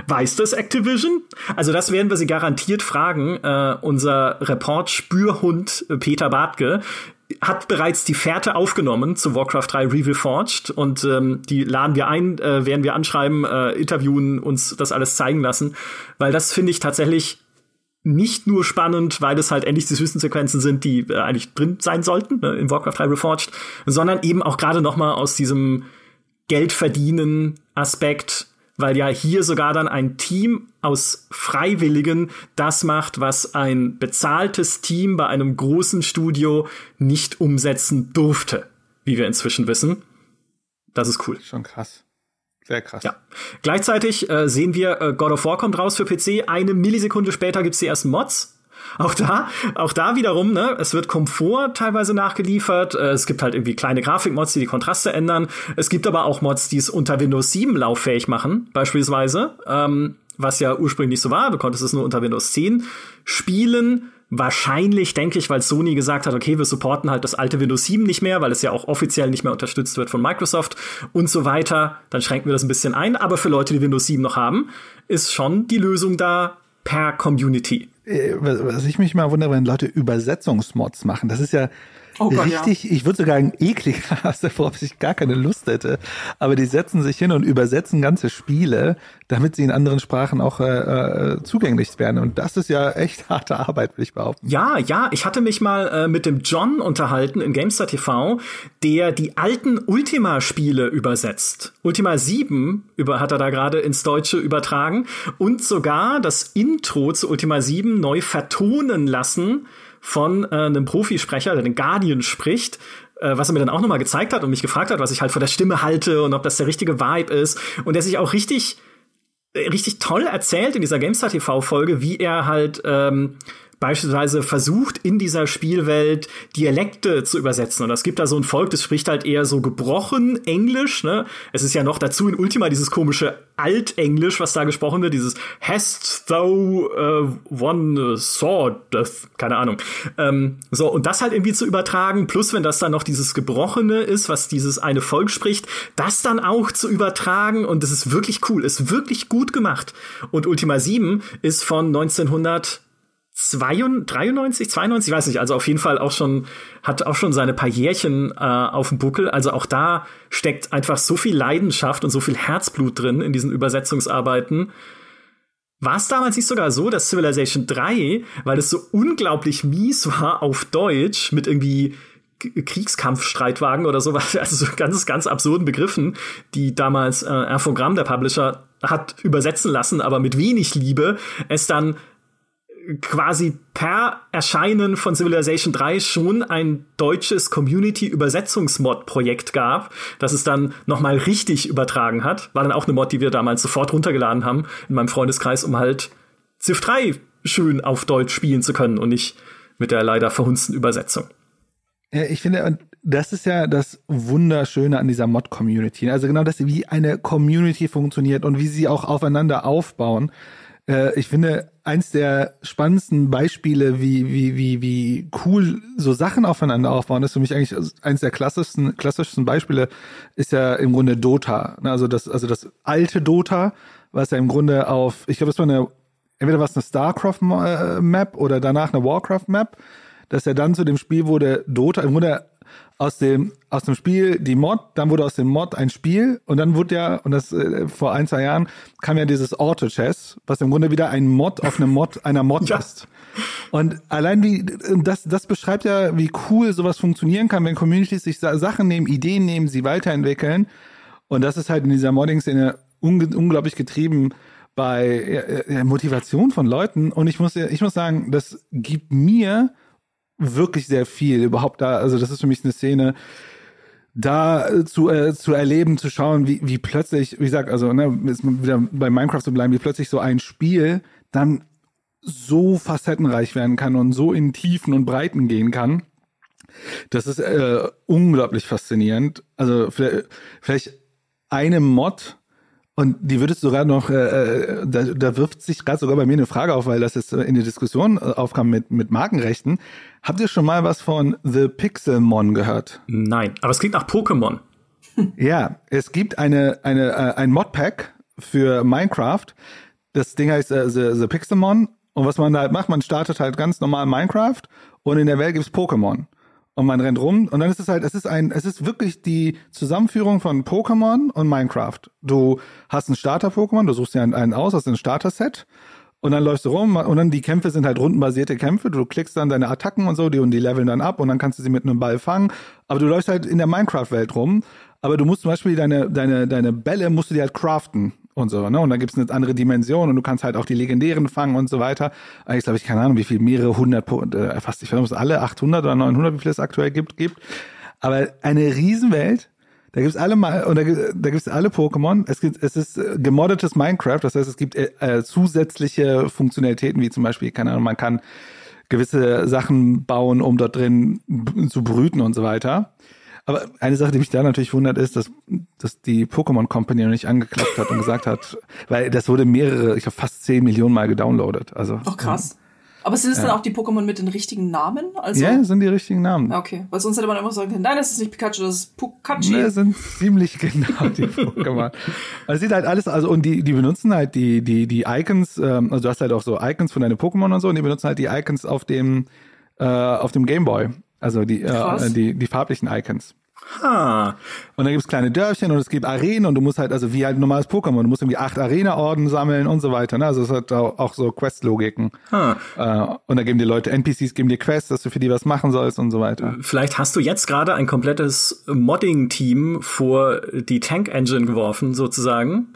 Weiß das Activision? Also das werden wir sie garantiert fragen. Äh, unser Report-Spürhund äh, Peter Bartke hat bereits die Fährte aufgenommen zu Warcraft 3 Reforged und ähm, die laden wir ein, äh, werden wir anschreiben, äh, interviewen, uns das alles zeigen lassen, weil das finde ich tatsächlich nicht nur spannend, weil es halt endlich die Zwischensequenzen sind, die äh, eigentlich drin sein sollten ne, in Warcraft 3 Reforged, sondern eben auch gerade noch mal aus diesem Geldverdienen Aspekt weil ja hier sogar dann ein Team aus Freiwilligen das macht, was ein bezahltes Team bei einem großen Studio nicht umsetzen durfte, wie wir inzwischen wissen. Das ist cool. Schon krass. Sehr krass. Ja. Gleichzeitig äh, sehen wir, äh, God of War kommt raus für PC. Eine Millisekunde später gibt's die ersten Mods. Auch da, auch da wiederum, ne, es wird Komfort teilweise nachgeliefert. Äh, es gibt halt irgendwie kleine Grafikmods, die die Kontraste ändern. Es gibt aber auch Mods, die es unter Windows 7 lauffähig machen, beispielsweise. Ähm, was ja ursprünglich so war. Du konntest es nur unter Windows 10 spielen. Wahrscheinlich, denke ich, weil Sony gesagt hat, okay, wir supporten halt das alte Windows 7 nicht mehr, weil es ja auch offiziell nicht mehr unterstützt wird von Microsoft und so weiter. Dann schränken wir das ein bisschen ein. Aber für Leute, die Windows 7 noch haben, ist schon die Lösung da per Community. Äh, was ich mich mal wundere, wenn Leute Übersetzungsmods machen. Das ist ja Oh Gott, richtig, ja. ich würde sogar ein ekliger, worauf ich gar keine Lust hätte. Aber die setzen sich hin und übersetzen ganze Spiele, damit sie in anderen Sprachen auch äh, äh, zugänglich werden. Und das ist ja echt harte Arbeit, würde ich behaupten. Ja, ja, ich hatte mich mal äh, mit dem John unterhalten in GameStar TV, der die alten Ultima-Spiele übersetzt. Ultima 7 über, hat er da gerade ins Deutsche übertragen und sogar das Intro zu Ultima 7 neu vertonen lassen von äh, einem Profisprecher, der den Guardian spricht, äh, was er mir dann auch nochmal gezeigt hat und mich gefragt hat, was ich halt vor der Stimme halte und ob das der richtige Vibe ist. Und der sich auch richtig, äh, richtig toll erzählt in dieser GameStar TV-Folge, wie er halt ähm, beispielsweise versucht, in dieser Spielwelt Dialekte zu übersetzen. Und es gibt da so ein Volk, das spricht halt eher so gebrochen Englisch. Ne? Es ist ja noch dazu in Ultima dieses komische Altenglisch, was da gesprochen wird, dieses Hast thou uh, one sword, keine Ahnung. Ähm, so, und das halt irgendwie zu übertragen, plus wenn das dann noch dieses Gebrochene ist, was dieses eine Volk spricht, das dann auch zu übertragen und das ist wirklich cool, ist wirklich gut gemacht. Und Ultima 7 ist von 1900 93, 92, ich weiß nicht, also auf jeden Fall auch schon, hat auch schon seine paar Jährchen äh, auf dem Buckel. Also auch da steckt einfach so viel Leidenschaft und so viel Herzblut drin in diesen Übersetzungsarbeiten. War es damals nicht sogar so, dass Civilization 3, weil es so unglaublich mies war auf Deutsch mit irgendwie Kriegskampfstreitwagen oder sowas, also so ganz, ganz absurden Begriffen, die damals äh, Infogramm, der Publisher, hat übersetzen lassen, aber mit wenig Liebe, es dann quasi per Erscheinen von Civilization 3 schon ein deutsches Community-Übersetzungsmod-Projekt gab, das es dann nochmal richtig übertragen hat. War dann auch eine Mod, die wir damals sofort runtergeladen haben in meinem Freundeskreis, um halt Civ 3 schön auf Deutsch spielen zu können und nicht mit der leider verhunzten Übersetzung. Ja, ich finde, und das ist ja das Wunderschöne an dieser Mod-Community. Also genau das, wie eine Community funktioniert und wie sie auch aufeinander aufbauen. Äh, ich finde, eins der spannendsten Beispiele, wie, wie, wie, wie cool so Sachen aufeinander aufbauen, ist für mich eigentlich eins der klassischsten, klassischsten Beispiele, ist ja im Grunde Dota. Ne, also das, also das alte Dota, was ja im Grunde auf, ich glaube, das war eine, entweder war es eine StarCraft-Map oder danach eine Warcraft-Map. dass er dann zu dem Spiel wurde Dota, im Grunde aus dem, aus dem Spiel die Mod, dann wurde aus dem Mod ein Spiel und dann wurde ja, und das äh, vor ein, zwei Jahren, kam ja dieses Auto-Chess, was im Grunde wieder ein Mod auf einem Mod einer Mod ja. ist. Und allein wie, das, das beschreibt ja, wie cool sowas funktionieren kann, wenn Communities sich Sachen nehmen, Ideen nehmen, sie weiterentwickeln. Und das ist halt in dieser Modding-Szene un unglaublich getrieben bei äh, Motivation von Leuten. Und ich muss, ich muss sagen, das gibt mir wirklich sehr viel überhaupt da. Also das ist für mich eine Szene, da zu, äh, zu erleben, zu schauen, wie, wie plötzlich, wie gesagt, also ne, wieder bei Minecraft zu bleiben, wie plötzlich so ein Spiel dann so facettenreich werden kann und so in Tiefen und Breiten gehen kann. Das ist äh, unglaublich faszinierend. Also vielleicht, vielleicht eine Mod und die würdest sogar noch, äh, äh, da, da wirft sich gerade sogar bei mir eine Frage auf, weil das jetzt in der Diskussion äh, aufkam mit, mit Markenrechten. Habt ihr schon mal was von The Pixelmon gehört? Nein, aber es klingt nach Pokémon. ja, es gibt eine, eine, äh, ein Modpack für Minecraft. Das Ding heißt äh, The, The Pixelmon. Und was man da halt macht, man startet halt ganz normal Minecraft und in der Welt gibt's Pokémon und man rennt rum und dann ist es halt, es ist ein, es ist wirklich die Zusammenführung von Pokémon und Minecraft. Du hast ein Starter-Pokémon, du suchst dir einen, einen aus, hast ein Starter-Set und dann läufst du rum und dann die Kämpfe sind halt rundenbasierte Kämpfe. Du klickst dann deine Attacken und so, die und die leveln dann ab und dann kannst du sie mit einem Ball fangen. Aber du läufst halt in der Minecraft-Welt rum. Aber du musst zum Beispiel deine, deine, deine Bälle musst du dir halt craften und so, ne? Und dann gibt's eine andere Dimension und du kannst halt auch die legendären fangen und so weiter. Eigentlich glaube ich, keine Ahnung, wie viel, mehrere hundert, äh, fast, ich weiß nicht, alle 800 oder 900, wie viel es aktuell gibt, gibt. Aber eine Riesenwelt, da gibt's alle mal, und da, da gibt's alle Pokémon. Es gibt, es ist äh, gemoddetes Minecraft, das heißt, es gibt äh, äh, zusätzliche Funktionalitäten, wie zum Beispiel, keine Ahnung, man kann gewisse Sachen bauen, um dort drin zu brüten und so weiter. Aber eine Sache, die mich da natürlich wundert, ist, dass, dass die Pokémon Company noch nicht angeklappt hat und gesagt hat, weil das wurde mehrere, ich habe fast zehn Millionen Mal gedownloadet. Also, Ach krass. Aber sind es ja. dann auch die Pokémon mit den richtigen Namen? Also, ja, sind die richtigen Namen. Okay, weil sonst hätte man immer sagen können, nein, das ist nicht Pikachu, das ist Pukachi. Ne, sind ziemlich genau die Pokémon. Also sieht halt alles, also und die, die benutzen halt die, die, die Icons, ähm, also du hast halt auch so Icons von deinen Pokémon und so, und die benutzen halt die Icons auf dem, äh, auf dem Gameboy. Also die, äh, die, die farblichen Icons. Ha. Und dann gibt's kleine Dörfchen und es gibt Arenen und du musst halt, also wie halt ein normales Pokémon, du musst irgendwie acht Arena-Orden sammeln und so weiter. Ne? Also es hat auch so Quest-Logiken. Ha. Äh, und da geben die Leute, NPCs geben dir Quests, dass du für die was machen sollst und so weiter. Vielleicht hast du jetzt gerade ein komplettes Modding-Team vor die Tank-Engine geworfen, sozusagen.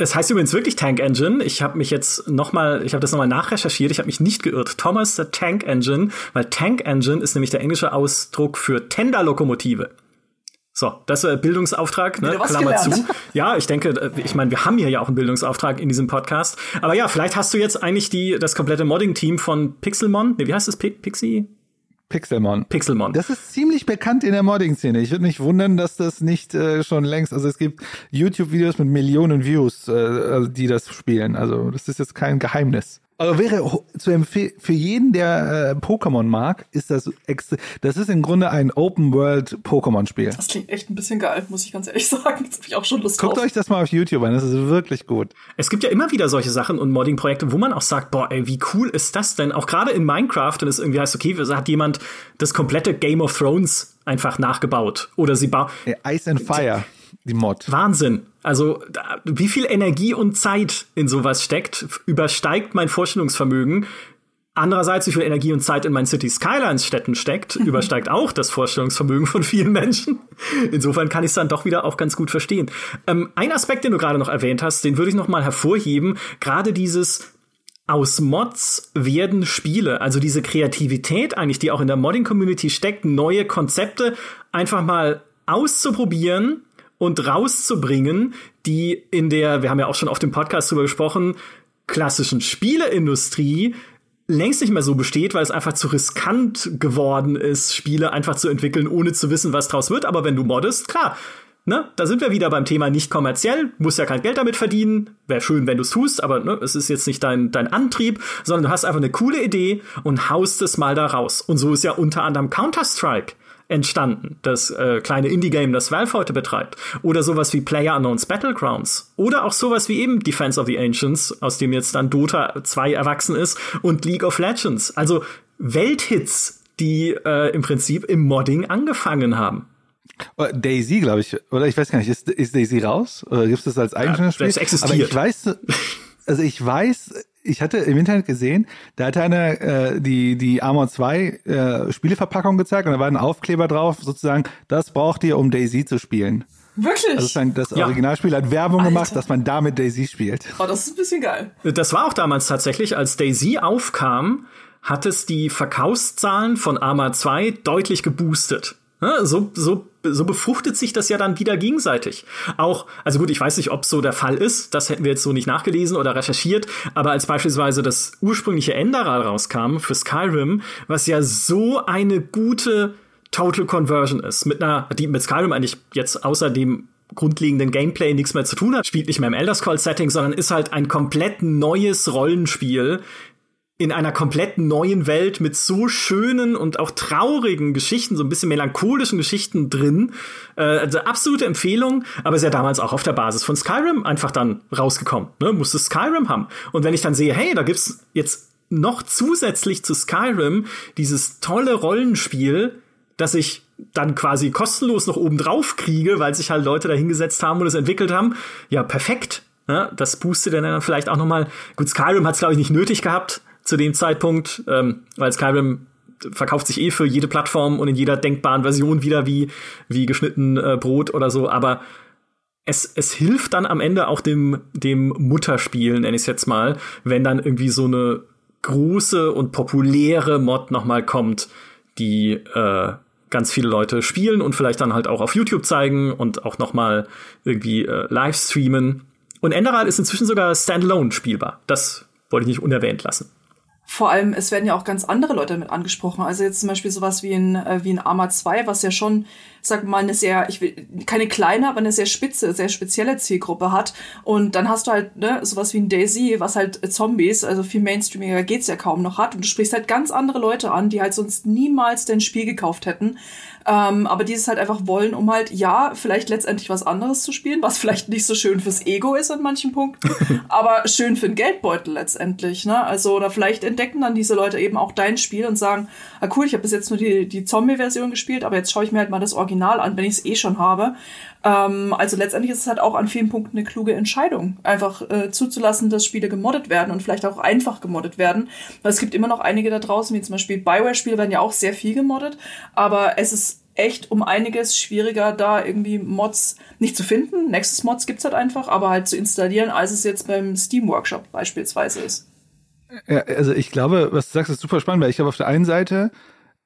Es heißt übrigens wirklich Tank Engine. Ich habe mich jetzt noch mal, ich habe das noch mal nachrecherchiert. Ich habe mich nicht geirrt. Thomas the Tank Engine, weil Tank Engine ist nämlich der englische Ausdruck für Tenderlokomotive. So, das ist Bildungsauftrag, ne? Klammer gelernt. zu. Ja, ich denke, äh, ich meine, wir haben hier ja auch einen Bildungsauftrag in diesem Podcast. Aber ja, vielleicht hast du jetzt eigentlich die das komplette Modding-Team von Pixelmon. Nee, wie heißt es? Pixie? Pixelmon. Pixelmon. Das ist ziemlich bekannt in der Modding-Szene. Ich würde mich wundern, dass das nicht äh, schon längst, also es gibt YouTube-Videos mit Millionen Views, äh, die das spielen. Also das ist jetzt kein Geheimnis. Aber wäre zu empfehlen, für jeden, der äh, Pokémon mag, ist das, das ist im Grunde ein Open-World-Pokémon-Spiel. Das klingt echt ein bisschen geil, muss ich ganz ehrlich sagen. Jetzt habe ich auch schon Lust Guckt drauf. euch das mal auf YouTube an, das ist wirklich gut. Es gibt ja immer wieder solche Sachen und Modding-Projekte, wo man auch sagt, boah, ey, wie cool ist das denn? Auch gerade in Minecraft, wenn es irgendwie heißt, okay, hat jemand das komplette Game of Thrones einfach nachgebaut. Oder sie baut. Ice and Fire die Mod. Wahnsinn. Also, wie viel Energie und Zeit in sowas steckt, übersteigt mein Vorstellungsvermögen. Andererseits, wie viel Energie und Zeit in meinen City Skylines Städten steckt, übersteigt auch das Vorstellungsvermögen von vielen Menschen. Insofern kann ich es dann doch wieder auch ganz gut verstehen. Ähm, ein Aspekt, den du gerade noch erwähnt hast, den würde ich noch mal hervorheben. Gerade dieses aus Mods werden Spiele, also diese Kreativität eigentlich, die auch in der Modding-Community steckt, neue Konzepte einfach mal auszuprobieren und rauszubringen, die in der, wir haben ja auch schon auf dem Podcast drüber gesprochen, klassischen Spieleindustrie längst nicht mehr so besteht, weil es einfach zu riskant geworden ist, Spiele einfach zu entwickeln, ohne zu wissen, was draus wird. Aber wenn du moddest, klar, ne, da sind wir wieder beim Thema nicht kommerziell, musst ja kein Geld damit verdienen. Wäre schön, wenn du es tust, aber ne, es ist jetzt nicht dein, dein Antrieb, sondern du hast einfach eine coole Idee und haust es mal da raus. Und so ist ja unter anderem Counter-Strike entstanden. Das äh, kleine Indie-Game, das Valve heute betreibt. Oder sowas wie Player Unknowns Battlegrounds. Oder auch sowas wie eben Defense of the Ancients, aus dem jetzt dann Dota 2 erwachsen ist und League of Legends. Also Welthits, die äh, im Prinzip im Modding angefangen haben. Oh, Daisy, glaube ich, oder ich weiß gar nicht, ist, ist Daisy raus? Oder gibt es das als eigenständiges ja, Spiel? Das existiert. Aber ich weiß, also ich weiß, ich hatte im Internet gesehen, da hatte einer äh, die, die Armor 2 äh, Spieleverpackung gezeigt und da war ein Aufkleber drauf, sozusagen, das braucht ihr, um Daisy zu spielen. Wirklich? Also das ja. Originalspiel hat Werbung Alter. gemacht, dass man damit Daisy spielt. Oh, das ist ein bisschen geil. Das war auch damals tatsächlich, als Daisy aufkam, hat es die Verkaufszahlen von Arma 2 deutlich geboostet. So, so, so befruchtet sich das ja dann wieder gegenseitig. Auch, also gut, ich weiß nicht, ob so der Fall ist, das hätten wir jetzt so nicht nachgelesen oder recherchiert, aber als beispielsweise das ursprüngliche Enderal rauskam für Skyrim, was ja so eine gute Total Conversion ist, mit einer, die mit Skyrim eigentlich jetzt außer dem grundlegenden Gameplay nichts mehr zu tun hat, spielt nicht mehr im Elder Scrolls Setting, sondern ist halt ein komplett neues Rollenspiel in einer komplett neuen Welt mit so schönen und auch traurigen Geschichten, so ein bisschen melancholischen Geschichten drin. Äh, also absolute Empfehlung, aber ist ja damals auch auf der Basis von Skyrim einfach dann rausgekommen. Ne? Musste Skyrim haben. Und wenn ich dann sehe, hey, da gibt's jetzt noch zusätzlich zu Skyrim dieses tolle Rollenspiel, das ich dann quasi kostenlos noch oben drauf kriege, weil sich halt Leute da hingesetzt haben und es entwickelt haben. Ja, perfekt. Ja, das boostet dann vielleicht auch noch mal. Gut, Skyrim hat es glaube ich nicht nötig gehabt zu dem Zeitpunkt, ähm, weil Skyrim verkauft sich eh für jede Plattform und in jeder denkbaren Version wieder wie wie geschnitten äh, Brot oder so. Aber es, es hilft dann am Ende auch dem, dem Mutterspiel, nenne ich es jetzt mal, wenn dann irgendwie so eine große und populäre Mod nochmal kommt, die äh, ganz viele Leute spielen und vielleicht dann halt auch auf YouTube zeigen und auch noch mal irgendwie äh, live streamen. Und Enderal ist inzwischen sogar standalone spielbar. Das wollte ich nicht unerwähnt lassen. Vor allem, es werden ja auch ganz andere Leute damit angesprochen. Also jetzt zum Beispiel sowas wie ein, äh, wie ein Arma 2, was ja schon, sag mal, eine sehr, ich will, keine kleine, aber eine sehr spitze, sehr spezielle Zielgruppe hat. Und dann hast du halt, ne, sowas wie ein Daisy, was halt Zombies, also viel Mainstreamiger geht's ja kaum noch hat. Und du sprichst halt ganz andere Leute an, die halt sonst niemals dein Spiel gekauft hätten. Ähm, aber dieses halt einfach wollen, um halt, ja, vielleicht letztendlich was anderes zu spielen, was vielleicht nicht so schön fürs Ego ist an manchen Punkten, aber schön für den Geldbeutel letztendlich, ne? Also, oder vielleicht entdecken dann diese Leute eben auch dein Spiel und sagen, ah cool, ich habe bis jetzt nur die, die Zombie-Version gespielt, aber jetzt schaue ich mir halt mal das Original an, wenn ich es eh schon habe. Ähm, also letztendlich ist es halt auch an vielen Punkten eine kluge Entscheidung, einfach äh, zuzulassen, dass Spiele gemoddet werden und vielleicht auch einfach gemoddet werden. Weil es gibt immer noch einige da draußen, wie zum Beispiel Bioware-Spiele werden ja auch sehr viel gemoddet, aber es ist echt um einiges schwieriger, da irgendwie Mods nicht zu finden. Nexus Mods gibt's halt einfach, aber halt zu installieren, als es jetzt beim Steam Workshop beispielsweise ist. Ja, also ich glaube, was du sagst, ist super spannend, weil ich habe auf der einen Seite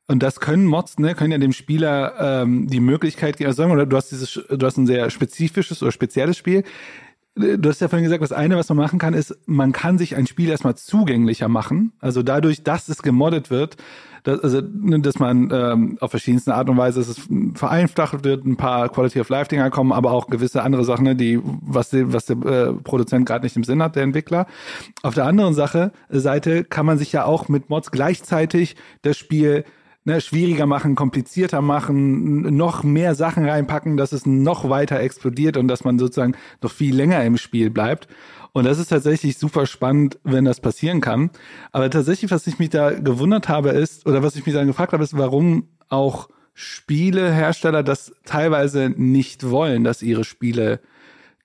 und das können Mods, ne, können ja dem Spieler ähm, die Möglichkeit geben, also sagen, oder du hast dieses, du hast ein sehr spezifisches oder spezielles Spiel. Du hast ja vorhin gesagt, das eine, was man machen kann, ist, man kann sich ein Spiel erstmal zugänglicher machen. Also dadurch, dass es gemoddet wird, dass, also, ne, dass man ähm, auf verschiedenste Art und Weise dass es vereinfacht wird, ein paar Quality of Life Dinger kommen, aber auch gewisse andere Sachen, ne, die was, die, was der äh, Produzent gerade nicht im Sinn hat, der Entwickler. Auf der anderen Sache Seite kann man sich ja auch mit Mods gleichzeitig das Spiel ne, schwieriger machen, komplizierter machen, noch mehr Sachen reinpacken, dass es noch weiter explodiert und dass man sozusagen noch viel länger im Spiel bleibt. Und das ist tatsächlich super spannend, wenn das passieren kann. Aber tatsächlich, was ich mich da gewundert habe, ist, oder was ich mich dann gefragt habe, ist, warum auch Spielehersteller das teilweise nicht wollen, dass ihre Spiele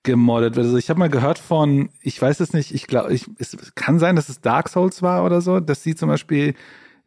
gemoddet wird. Also ich habe mal gehört von, ich weiß es nicht, ich glaube, ich, es kann sein, dass es Dark Souls war oder so, dass sie zum Beispiel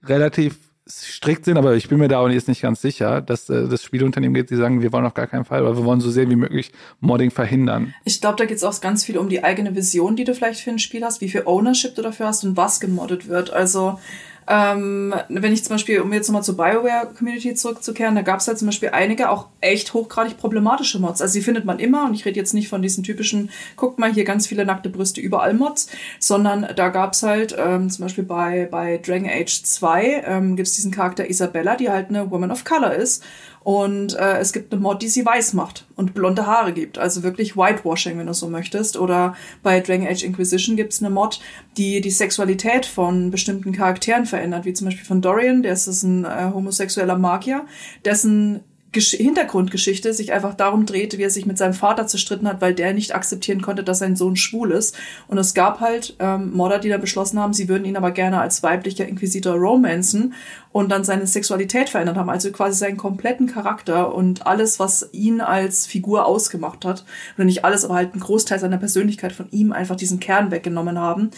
relativ strikt sind, aber ich bin mir da auch jetzt nicht ganz sicher, dass äh, das Spielunternehmen geht, die sagen, wir wollen auf gar keinen Fall, aber wir wollen so sehr wie möglich Modding verhindern. Ich glaube, da geht es auch ganz viel um die eigene Vision, die du vielleicht für ein Spiel hast, wie viel Ownership du dafür hast und was gemoddet wird. Also ähm, wenn ich zum Beispiel, um jetzt nochmal zur Bioware-Community zurückzukehren, da gab es halt zum Beispiel einige auch echt hochgradig problematische Mods. Also die findet man immer und ich rede jetzt nicht von diesen typischen, guckt mal hier ganz viele nackte Brüste überall Mods, sondern da gab es halt ähm, zum Beispiel bei, bei Dragon Age 2 ähm, gibt es diesen Charakter Isabella, die halt eine Woman of Color ist und äh, es gibt eine Mod, die sie weiß macht und blonde Haare gibt. Also wirklich Whitewashing, wenn du so möchtest. Oder bei Dragon Age Inquisition gibt es eine Mod, die die Sexualität von bestimmten Charakteren verändert. Wie zum Beispiel von Dorian, der ist ein äh, homosexueller Magier, dessen Gesch Hintergrundgeschichte sich einfach darum dreht, wie er sich mit seinem Vater zerstritten hat, weil der nicht akzeptieren konnte, dass sein Sohn schwul ist. Und es gab halt ähm, Modder, die da beschlossen haben, sie würden ihn aber gerne als weiblicher Inquisitor romanzen und dann seine Sexualität verändert haben, also quasi seinen kompletten Charakter und alles, was ihn als Figur ausgemacht hat, oder nicht alles, aber halt einen Großteil seiner Persönlichkeit von ihm einfach diesen Kern weggenommen haben.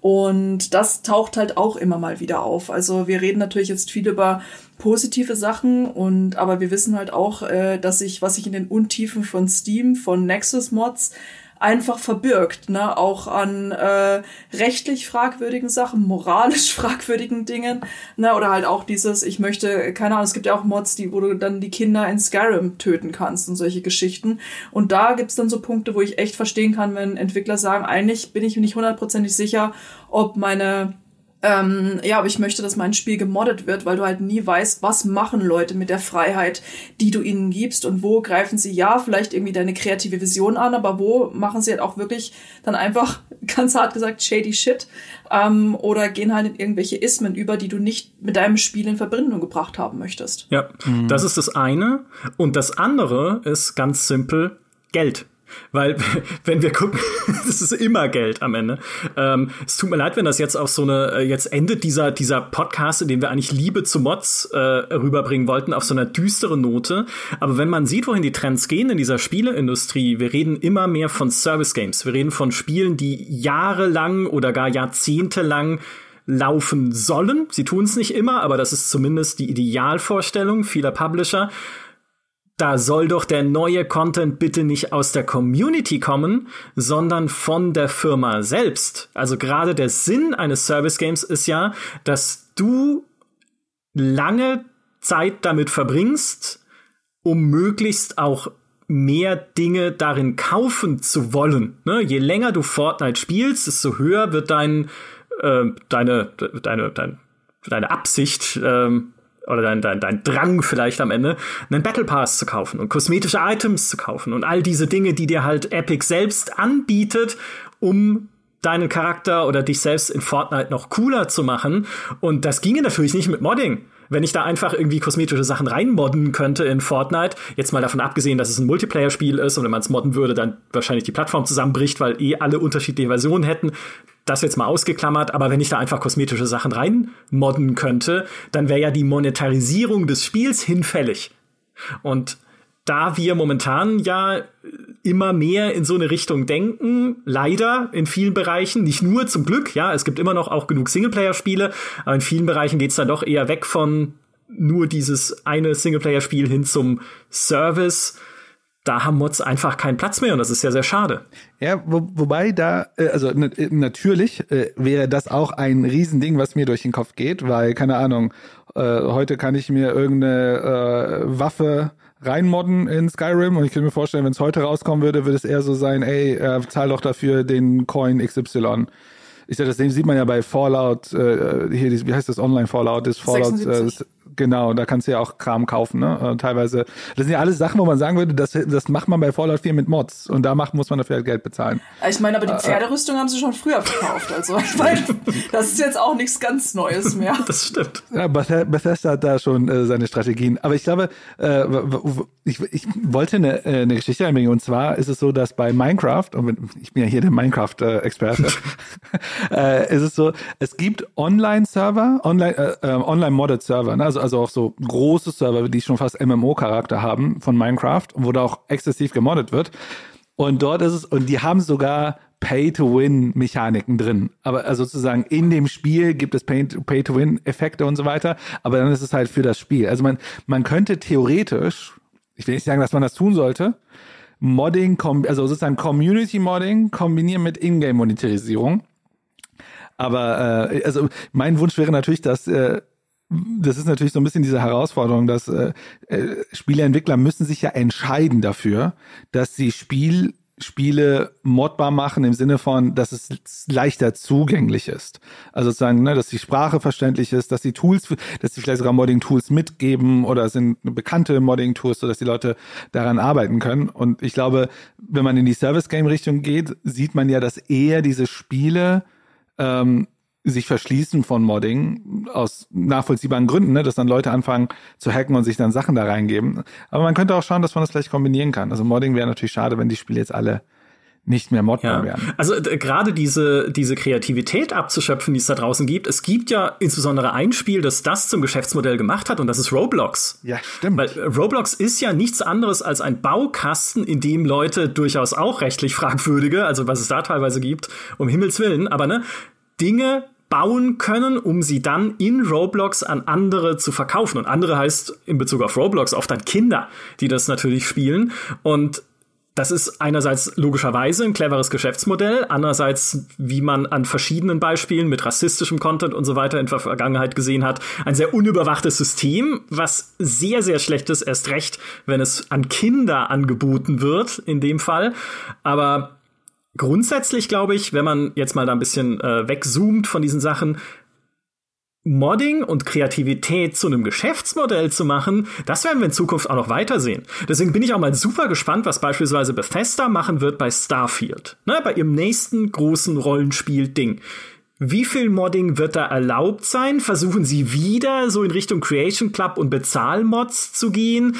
Und das taucht halt auch immer mal wieder auf. Also wir reden natürlich jetzt viel über positive Sachen und aber wir wissen halt auch, äh, dass sich, was sich in den Untiefen von Steam, von Nexus Mods einfach verbirgt, ne, auch an äh, rechtlich fragwürdigen Sachen, moralisch fragwürdigen Dingen, ne, oder halt auch dieses, ich möchte, keine Ahnung, es gibt ja auch Mods, die, wo du dann die Kinder in Skyrim töten kannst und solche Geschichten. Und da gibt's dann so Punkte, wo ich echt verstehen kann, wenn Entwickler sagen, eigentlich bin ich mir nicht hundertprozentig sicher, ob meine ähm, ja, aber ich möchte, dass mein Spiel gemoddet wird, weil du halt nie weißt, was machen Leute mit der Freiheit, die du ihnen gibst und wo greifen sie ja vielleicht irgendwie deine kreative Vision an, aber wo machen sie halt auch wirklich dann einfach, ganz hart gesagt, shady shit ähm, oder gehen halt in irgendwelche Ismen über, die du nicht mit deinem Spiel in Verbindung gebracht haben möchtest. Ja, mhm. das ist das eine. Und das andere ist ganz simpel Geld. Weil, wenn wir gucken, das ist immer Geld am Ende. Ähm, es tut mir leid, wenn das jetzt auf so eine, äh, jetzt endet dieser, dieser Podcast, in dem wir eigentlich Liebe zu Mods äh, rüberbringen wollten, auf so einer düsteren Note. Aber wenn man sieht, wohin die Trends gehen in dieser Spieleindustrie, wir reden immer mehr von Service Games. Wir reden von Spielen, die jahrelang oder gar jahrzehntelang laufen sollen. Sie tun es nicht immer, aber das ist zumindest die Idealvorstellung vieler Publisher da soll doch der neue Content bitte nicht aus der Community kommen, sondern von der Firma selbst. Also gerade der Sinn eines Service Games ist ja, dass du lange Zeit damit verbringst, um möglichst auch mehr Dinge darin kaufen zu wollen. Ne? Je länger du Fortnite spielst, desto höher wird dein, äh, deine, deine, deine, deine Absicht, ähm, oder dein, dein, dein Drang vielleicht am Ende, einen Battle Pass zu kaufen und kosmetische Items zu kaufen und all diese Dinge, die dir halt Epic selbst anbietet, um deinen Charakter oder dich selbst in Fortnite noch cooler zu machen. Und das ginge natürlich nicht mit Modding. Wenn ich da einfach irgendwie kosmetische Sachen reinmodden könnte in Fortnite, jetzt mal davon abgesehen, dass es ein Multiplayer-Spiel ist und wenn man es modden würde, dann wahrscheinlich die Plattform zusammenbricht, weil eh alle unterschiedliche Versionen hätten, das jetzt mal ausgeklammert, aber wenn ich da einfach kosmetische Sachen reinmodden könnte, dann wäre ja die Monetarisierung des Spiels hinfällig. Und da wir momentan ja immer mehr in so eine Richtung denken, leider in vielen Bereichen, nicht nur zum Glück, ja, es gibt immer noch auch genug Singleplayer-Spiele, aber in vielen Bereichen geht's dann doch eher weg von nur dieses eine Singleplayer-Spiel hin zum Service da haben Mods einfach keinen Platz mehr und das ist ja sehr schade. Ja, wo, wobei da, äh, also äh, natürlich äh, wäre das auch ein Riesending, was mir durch den Kopf geht, weil, keine Ahnung, äh, heute kann ich mir irgendeine äh, Waffe reinmodden in Skyrim und ich könnte mir vorstellen, wenn es heute rauskommen würde, würde es eher so sein, ey, äh, zahl doch dafür den Coin XY. Ich sag, das sieht man ja bei Fallout, äh, hier, wie heißt das Online Fallout? Das Fallout, 76. äh, Genau, da kannst du ja auch Kram kaufen, ne? Äh, teilweise. Das sind ja alles Sachen, wo man sagen würde, das, das macht man bei Fallout 4 mit Mods und da macht, muss man dafür halt Geld bezahlen. Ich meine, aber die äh, äh. Pferderüstung haben sie schon früher verkauft. Also ich meine, das ist jetzt auch nichts ganz Neues mehr. Das stimmt. Ja, Bethesda hat da schon äh, seine Strategien. Aber ich glaube, äh, ich, ich wollte eine, eine Geschichte einbringen und zwar ist es so, dass bei Minecraft, und ich bin ja hier der Minecraft-Experte, äh, ist es so, es gibt Online-Server, Online, äh, Online-Modded-Server, ne? also also auch so große Server, die schon fast MMO-Charakter haben von Minecraft, wo da auch exzessiv gemoddet wird. Und dort ist es, und die haben sogar Pay-to-Win-Mechaniken drin. Aber also sozusagen in dem Spiel gibt es Pay-to-Win-Effekte und so weiter, aber dann ist es halt für das Spiel. Also man, man könnte theoretisch, ich will nicht sagen, dass man das tun sollte, Modding, also sozusagen Community-Modding kombinieren mit Ingame-Monetarisierung. Aber äh, also mein Wunsch wäre natürlich, dass äh, das ist natürlich so ein bisschen diese Herausforderung, dass äh, äh, Spieleentwickler müssen sich ja entscheiden dafür, dass sie Spiel Spiele modbar machen im Sinne von, dass es leichter zugänglich ist. Also sozusagen, ne, dass die Sprache verständlich ist, dass die Tools, dass sie vielleicht sogar Modding-Tools mitgeben oder sind bekannte Modding-Tools, sodass die Leute daran arbeiten können. Und ich glaube, wenn man in die Service-Game-Richtung geht, sieht man ja, dass eher diese Spiele ähm, sich verschließen von Modding aus nachvollziehbaren Gründen, ne, dass dann Leute anfangen zu hacken und sich dann Sachen da reingeben. Aber man könnte auch schauen, dass man das vielleicht kombinieren kann. Also Modding wäre natürlich schade, wenn die Spiele jetzt alle nicht mehr modbar ja. werden. Also gerade diese, diese Kreativität abzuschöpfen, die es da draußen gibt. Es gibt ja insbesondere ein Spiel, das das zum Geschäftsmodell gemacht hat und das ist Roblox. Ja, stimmt. Weil Roblox ist ja nichts anderes als ein Baukasten, in dem Leute durchaus auch rechtlich fragwürdige, also was es da teilweise gibt, um Himmels Willen, aber ne, Dinge bauen können, um sie dann in Roblox an andere zu verkaufen. Und andere heißt in Bezug auf Roblox oft dann Kinder, die das natürlich spielen. Und das ist einerseits logischerweise ein cleveres Geschäftsmodell, andererseits, wie man an verschiedenen Beispielen mit rassistischem Content und so weiter in der Vergangenheit gesehen hat, ein sehr unüberwachtes System, was sehr, sehr schlecht ist, erst recht, wenn es an Kinder angeboten wird, in dem Fall. Aber grundsätzlich glaube ich, wenn man jetzt mal da ein bisschen äh, wegzoomt von diesen Sachen, Modding und Kreativität zu einem Geschäftsmodell zu machen, das werden wir in Zukunft auch noch weitersehen. Deswegen bin ich auch mal super gespannt, was beispielsweise Bethesda machen wird bei Starfield, ne, bei ihrem nächsten großen Rollenspiel-Ding. Wie viel Modding wird da erlaubt sein? Versuchen sie wieder so in Richtung Creation Club und Bezahlmods zu gehen?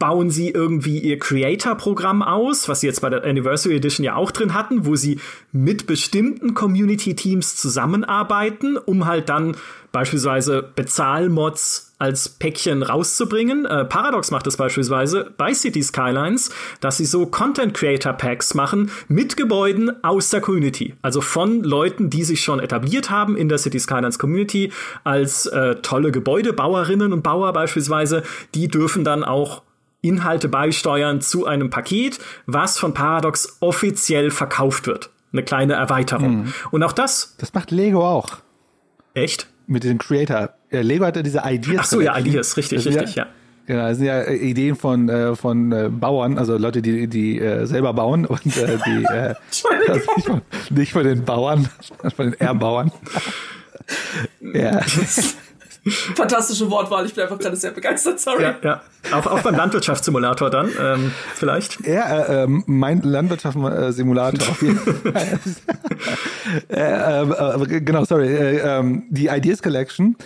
Bauen sie irgendwie ihr Creator-Programm aus, was sie jetzt bei der Anniversary Edition ja auch drin hatten, wo sie mit bestimmten Community-Teams zusammenarbeiten, um halt dann beispielsweise Bezahlmods als Päckchen rauszubringen. Äh, Paradox macht das beispielsweise bei City Skylines, dass sie so Content Creator Packs machen mit Gebäuden aus der Community. Also von Leuten, die sich schon etabliert haben in der City Skylines Community als äh, tolle Gebäudebauerinnen und Bauer beispielsweise. Die dürfen dann auch Inhalte beisteuern zu einem Paket, was von Paradox offiziell verkauft wird. Eine kleine Erweiterung. Mhm. Und auch das. Das macht Lego auch. Echt? Mit dem Creator. Lego hatte diese Ideas. Ach so, ja, Ideas, richtig, richtig, ja. ja. Genau, das sind ja äh, Ideen von, äh, von äh, Bauern, also Leute, die, die äh, selber bauen und äh, die äh, also nicht, von, nicht von den Bauern, von den Erbauern. ja. Fantastische Wortwahl, ich bin einfach gerade sehr begeistert, sorry. Ja, ja. Auch, auch beim Landwirtschaftssimulator dann, ähm, vielleicht? Ja, äh, ähm, mein Landwirtschaftssimulator auf jeden Fall. äh, äh, genau, sorry. Äh, ähm, die Ideas Collection.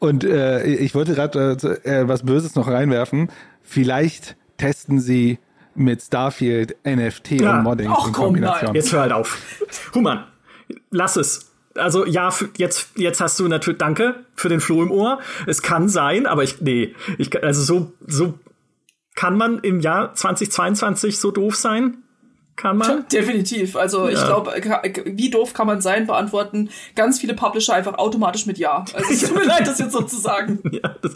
Und äh, ich wollte gerade äh, was Böses noch reinwerfen. Vielleicht testen sie mit Starfield NFT ja. und Modding Och, in Kombination. Komm, nein. Jetzt hör halt auf. Human, lass es also ja, jetzt, jetzt hast du natürlich, danke für den Floh im Ohr. Es kann sein, aber ich, nee, ich, also so, so kann man im Jahr 2022 so doof sein? Kann man? Definitiv. Also ja. ich glaube, wie doof kann man sein, beantworten ganz viele Publisher einfach automatisch mit Ja. Also es tut mir leid, das jetzt so zu sagen. Ja, das,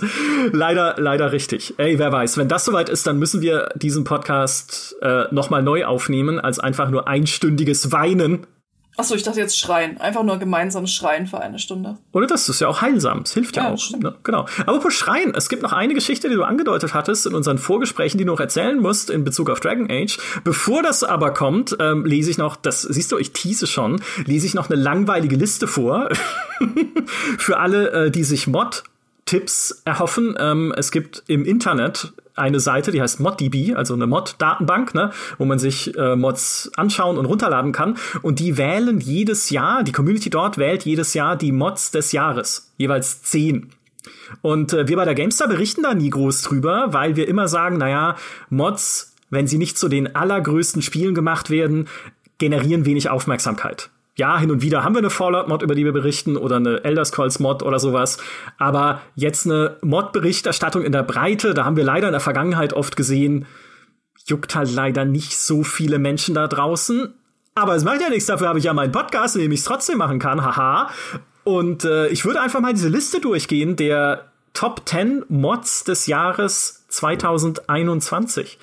leider, leider richtig. Ey, wer weiß, wenn das soweit ist, dann müssen wir diesen Podcast äh, nochmal neu aufnehmen, als einfach nur einstündiges Weinen Achso, ich dachte jetzt schreien. Einfach nur gemeinsam schreien für eine Stunde. Oder das ist ja auch heilsam. Es hilft ja, ja auch. Ne? Genau. Aber für Schreien, es gibt noch eine Geschichte, die du angedeutet hattest in unseren Vorgesprächen, die du noch erzählen musst in Bezug auf Dragon Age. Bevor das aber kommt, ähm, lese ich noch, das siehst du, ich tease schon, lese ich noch eine langweilige Liste vor. für alle, äh, die sich Mod Tipps erhoffen. Ähm, es gibt im Internet eine Seite, die heißt ModDB, also eine Mod-Datenbank, ne, wo man sich äh, Mods anschauen und runterladen kann. Und die wählen jedes Jahr, die Community dort wählt jedes Jahr die Mods des Jahres, jeweils zehn. Und äh, wir bei der GameStar berichten da nie groß drüber, weil wir immer sagen, naja, Mods, wenn sie nicht zu den allergrößten Spielen gemacht werden, generieren wenig Aufmerksamkeit ja, hin und wieder haben wir eine Fallout-Mod, über die wir berichten, oder eine Elder Scrolls-Mod oder sowas. Aber jetzt eine Mod-Berichterstattung in der Breite, da haben wir leider in der Vergangenheit oft gesehen, juckt halt leider nicht so viele Menschen da draußen. Aber es macht ja nichts, dafür habe ich ja meinen Podcast, in dem ich es trotzdem machen kann, haha. Und äh, ich würde einfach mal diese Liste durchgehen der Top 10 Mods des Jahres 2021.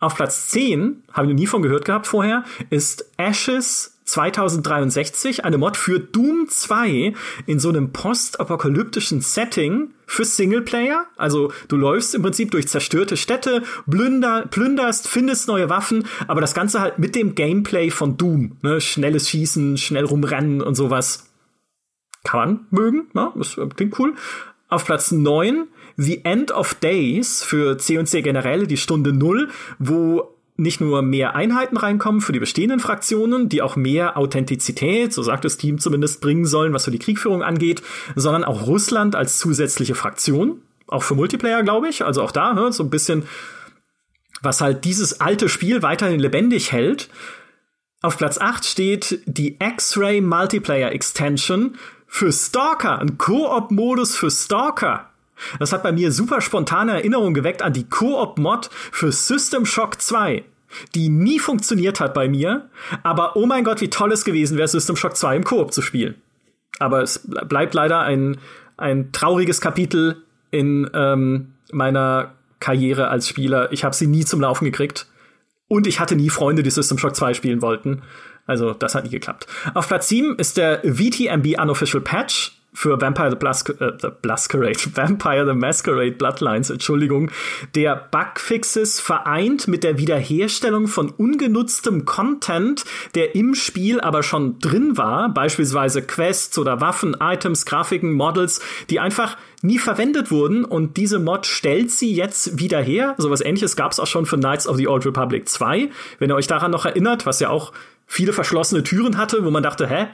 Auf Platz 10, habe ich noch nie von gehört gehabt vorher, ist Ashes 2063 eine Mod für Doom 2 in so einem postapokalyptischen Setting für Singleplayer. Also du läufst im Prinzip durch zerstörte Städte, plünder, plünderst, findest neue Waffen, aber das Ganze halt mit dem Gameplay von Doom. Ne? Schnelles Schießen, schnell rumrennen und sowas. Kann man mögen, ne? das klingt cool. Auf Platz 9 The End of Days für C&C Generelle, die Stunde Null, wo nicht nur mehr Einheiten reinkommen für die bestehenden Fraktionen, die auch mehr Authentizität, so sagt das Team zumindest, bringen sollen, was für die Kriegführung angeht, sondern auch Russland als zusätzliche Fraktion. Auch für Multiplayer, glaube ich. Also auch da, ne, so ein bisschen, was halt dieses alte Spiel weiterhin lebendig hält. Auf Platz 8 steht die X-Ray Multiplayer Extension für Stalker, ein Koop-Modus für Stalker. Das hat bei mir super spontane Erinnerungen geweckt an die Koop-Mod für System Shock 2, die nie funktioniert hat bei mir, aber oh mein Gott, wie toll es gewesen wäre, System Shock 2 im Koop zu spielen. Aber es bleibt leider ein, ein trauriges Kapitel in ähm, meiner Karriere als Spieler. Ich habe sie nie zum Laufen gekriegt. Und ich hatte nie Freunde, die System Shock 2 spielen wollten. Also, das hat nie geklappt. Auf Platz 7 ist der VTMB Unofficial Patch für Vampire the, Blas äh, the Blascarade, Vampire the Masquerade Bloodlines, Entschuldigung, der Bugfixes vereint mit der Wiederherstellung von ungenutztem Content, der im Spiel aber schon drin war, beispielsweise Quests oder Waffen, Items, Grafiken, Models, die einfach nie verwendet wurden und diese Mod stellt sie jetzt wieder her. Sowas ähnliches gab es auch schon für Knights of the Old Republic 2. Wenn ihr euch daran noch erinnert, was ja auch viele verschlossene Türen hatte, wo man dachte, hä,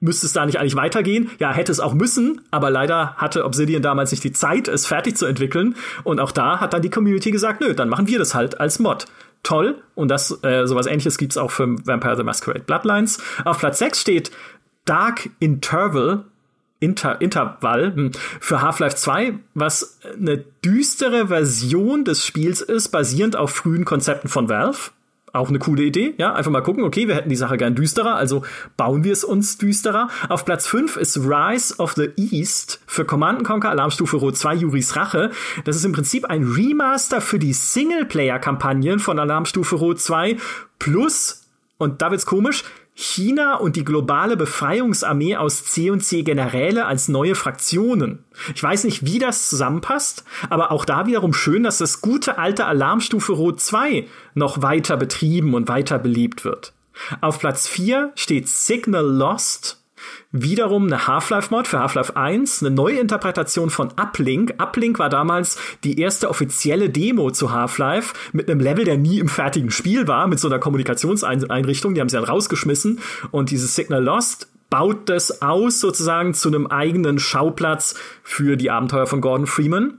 müsste es da nicht eigentlich weitergehen? Ja, hätte es auch müssen, aber leider hatte Obsidian damals nicht die Zeit, es fertig zu entwickeln. Und auch da hat dann die Community gesagt, nö, dann machen wir das halt als Mod. Toll. Und das, äh, sowas ähnliches gibt's auch für Vampire the Masquerade Bloodlines. Auf Platz 6 steht Dark Interval, Inter Intervall hm, für Half-Life 2, was eine düstere Version des Spiels ist, basierend auf frühen Konzepten von Valve. Auch eine coole Idee, ja. Einfach mal gucken, okay, wir hätten die Sache gern düsterer, also bauen wir es uns düsterer. Auf Platz 5 ist Rise of the East für Command Conquer Alarmstufe Rot 2 Juris Rache. Das ist im Prinzip ein Remaster für die Singleplayer-Kampagnen von Alarmstufe Rot 2 plus, und da wird's komisch, China und die globale Befreiungsarmee aus C&C Generäle als neue Fraktionen. Ich weiß nicht, wie das zusammenpasst, aber auch da wiederum schön, dass das gute alte Alarmstufe Rot 2 noch weiter betrieben und weiter beliebt wird. Auf Platz 4 steht Signal Lost wiederum eine Half-Life-Mod für Half-Life 1, eine neue Interpretation von Uplink. Uplink war damals die erste offizielle Demo zu Half-Life mit einem Level, der nie im fertigen Spiel war, mit so einer Kommunikationseinrichtung. Die haben sie dann rausgeschmissen und dieses Signal Lost baut das aus sozusagen zu einem eigenen Schauplatz für die Abenteuer von Gordon Freeman.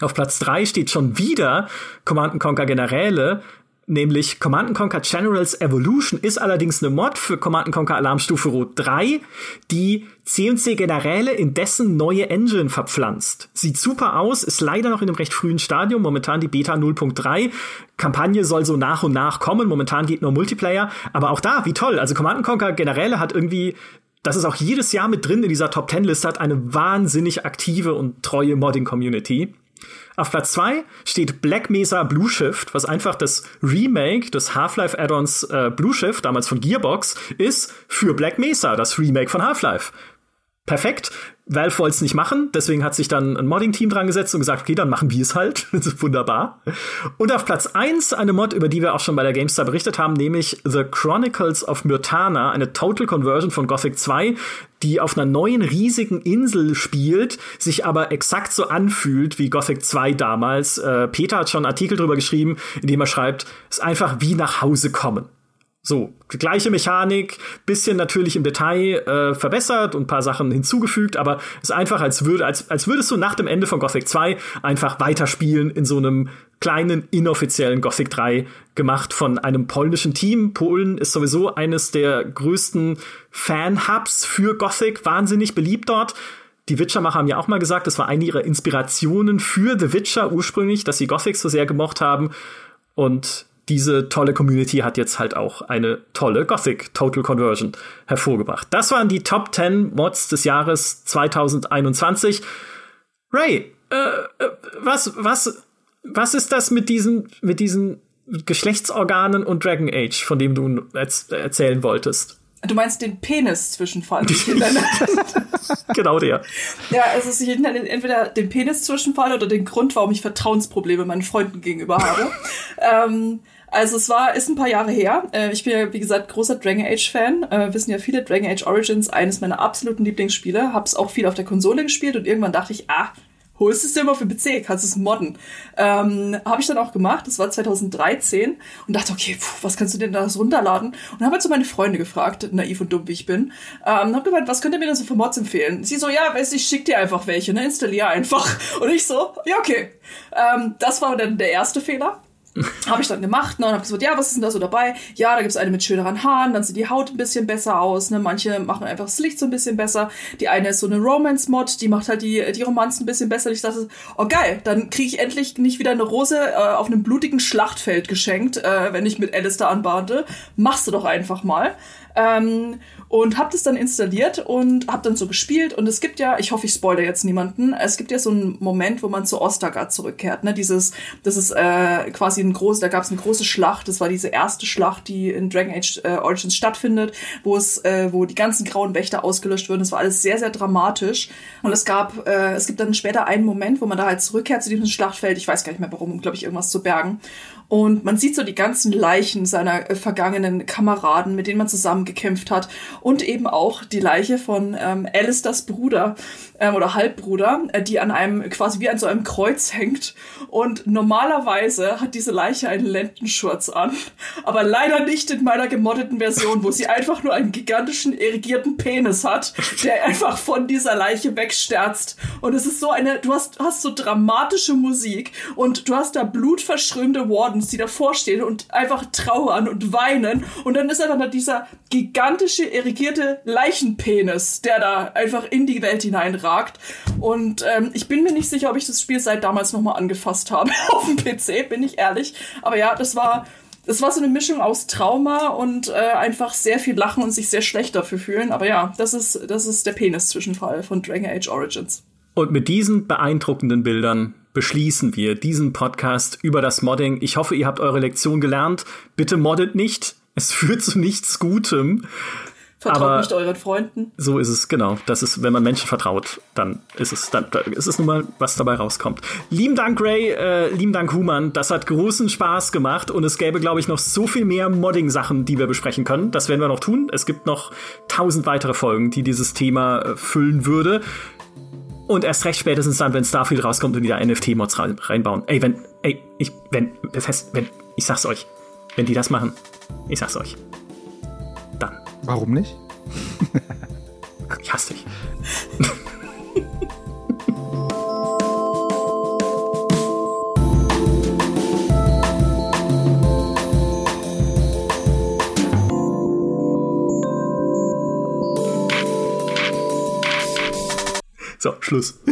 Auf Platz 3 steht schon wieder Command Conquer Generäle, nämlich Command Conquer Generals Evolution ist allerdings eine Mod für Command Conquer Alarmstufe Rot 3, die C&C Generäle in dessen neue Engine verpflanzt. Sieht super aus, ist leider noch in einem recht frühen Stadium, momentan die Beta 0.3. Kampagne soll so nach und nach kommen, momentan geht nur Multiplayer, aber auch da, wie toll. Also Command Conquer Generäle hat irgendwie das ist auch jedes Jahr mit drin in dieser Top 10 Liste, hat eine wahnsinnig aktive und treue Modding Community. Auf Platz 2 steht Black Mesa Blue Shift, was einfach das Remake des Half-Life Add-ons äh, Blue Shift, damals von Gearbox, ist für Black Mesa, das Remake von Half-Life. Perfekt. Valve wollte es nicht machen, deswegen hat sich dann ein Modding-Team dran gesetzt und gesagt, okay, dann machen wir es halt. das ist wunderbar. Und auf Platz 1 eine Mod, über die wir auch schon bei der GameStar berichtet haben, nämlich The Chronicles of Myrtana, eine Total Conversion von Gothic 2, die auf einer neuen riesigen Insel spielt, sich aber exakt so anfühlt wie Gothic 2 damals. Äh, Peter hat schon einen Artikel drüber geschrieben, in dem er schreibt, es ist einfach wie nach Hause kommen. So, gleiche Mechanik, bisschen natürlich im Detail äh, verbessert und paar Sachen hinzugefügt, aber es ist einfach, als, würde, als, als würdest du nach dem Ende von Gothic 2 einfach weiterspielen in so einem kleinen, inoffiziellen Gothic 3 gemacht von einem polnischen Team. Polen ist sowieso eines der größten Fan-Hubs für Gothic, wahnsinnig beliebt dort. Die Witcher-Macher haben ja auch mal gesagt, das war eine ihrer Inspirationen für The Witcher ursprünglich, dass sie Gothic so sehr gemocht haben. Und diese tolle Community hat jetzt halt auch eine tolle Gothic Total Conversion hervorgebracht. Das waren die Top 10 Mods des Jahres 2021. Ray, äh, äh, was, was, was ist das mit diesen, mit diesen Geschlechtsorganen und Dragon Age, von dem du erzählen wolltest? Du meinst den Penis-Zwischenfall? genau der. Ja, ich nenne entweder den Penis-Zwischenfall oder den Grund, warum ich Vertrauensprobleme meinen Freunden gegenüber habe. ähm, also es war, ist ein paar Jahre her. Äh, ich bin ja, wie gesagt, großer Dragon Age-Fan. Äh, wissen ja viele, Dragon Age Origins, eines meiner absoluten Lieblingsspiele. Hab's auch viel auf der Konsole gespielt und irgendwann dachte ich, ah, holst es dir mal für PC, kannst es modden. Ähm, habe ich dann auch gemacht, das war 2013 und dachte, okay, puh, was kannst du denn da runterladen? Und habe halt so meine Freunde gefragt, naiv und dumm wie ich bin, ähm, habe gemeint, was könnt ihr mir denn so für Mods empfehlen? Sie so, ja, weiß ich, schick dir einfach welche, ne, installier einfach. Und ich so, ja, okay. Ähm, das war dann der erste Fehler. habe ich dann gemacht ne, und habe gesagt, ja, was ist denn da so dabei? Ja, da gibt's eine mit schöneren Haaren, dann sieht die Haut ein bisschen besser aus. Ne? Manche machen einfach das Licht so ein bisschen besser. Die eine ist so eine Romance-Mod, die macht halt die, die Romanzen ein bisschen besser. Ich dachte, oh geil, dann kriege ich endlich nicht wieder eine Rose äh, auf einem blutigen Schlachtfeld geschenkt, äh, wenn ich mit Alistair anbarte. Machst du doch einfach mal. Ähm, und habe das dann installiert und habe dann so gespielt. Und es gibt ja, ich hoffe, ich spoilere jetzt niemanden, es gibt ja so einen Moment, wo man zu Ostergard zurückkehrt, ne, dieses, das ist äh, quasi ein groß, da gab es eine große Schlacht, das war diese erste Schlacht, die in Dragon Age äh, Origins stattfindet, wo es, äh, wo die ganzen grauen Wächter ausgelöscht wurden, das war alles sehr, sehr dramatisch. Und es gab, äh, es gibt dann später einen Moment, wo man da halt zurückkehrt zu diesem Schlachtfeld, ich weiß gar nicht mehr warum, um, glaube ich, irgendwas zu bergen und man sieht so die ganzen Leichen seiner äh, vergangenen Kameraden, mit denen man zusammen gekämpft hat. Und eben auch die Leiche von ähm, Alistairs Bruder ähm, oder Halbbruder, äh, die an einem quasi wie an so einem Kreuz hängt. Und normalerweise hat diese Leiche einen Lendenschurz an. Aber leider nicht in meiner gemoddeten Version, wo sie einfach nur einen gigantischen erigierten Penis hat, der einfach von dieser Leiche wegsterzt. Und es ist so eine, du hast, hast so dramatische Musik und du hast da blutverschrömte Warden Abends, die davor stehen und einfach trauern und weinen. Und dann ist einfach dieser gigantische, erigierte Leichenpenis, der da einfach in die Welt hineinragt. Und ähm, ich bin mir nicht sicher, ob ich das Spiel seit damals nochmal angefasst habe auf dem PC, bin ich ehrlich. Aber ja, das war das war so eine Mischung aus Trauma und äh, einfach sehr viel Lachen und sich sehr schlecht dafür fühlen. Aber ja, das ist, das ist der Penis-Zwischenfall von Dragon Age Origins. Und mit diesen beeindruckenden Bildern beschließen wir diesen Podcast über das Modding. Ich hoffe, ihr habt eure Lektion gelernt. Bitte moddet nicht. Es führt zu nichts Gutem. Vertraut Aber nicht euren Freunden. So ist es, genau. Das ist, wenn man Menschen vertraut, dann ist es, dann, dann ist es nun mal, was dabei rauskommt. Lieben Dank, Ray, äh, lieben Dank, Human. Das hat großen Spaß gemacht und es gäbe, glaube ich, noch so viel mehr Modding-Sachen, die wir besprechen können. Das werden wir noch tun. Es gibt noch tausend weitere Folgen, die dieses Thema äh, füllen würde. Und erst recht spätestens dann, wenn Starfield rauskommt und die da NFT-Mods reinbauen. Ey, wenn, ey, ich, wenn, Bethesda, wenn, ich sag's euch, wenn die das machen, ich sag's euch, dann. Warum nicht? ich hasse dich. So, Schluss.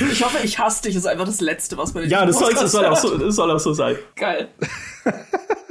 ich hoffe, ich hasse dich ist einfach das Letzte, was man Ja, das soll, das soll, so, das soll auch so sein. Geil.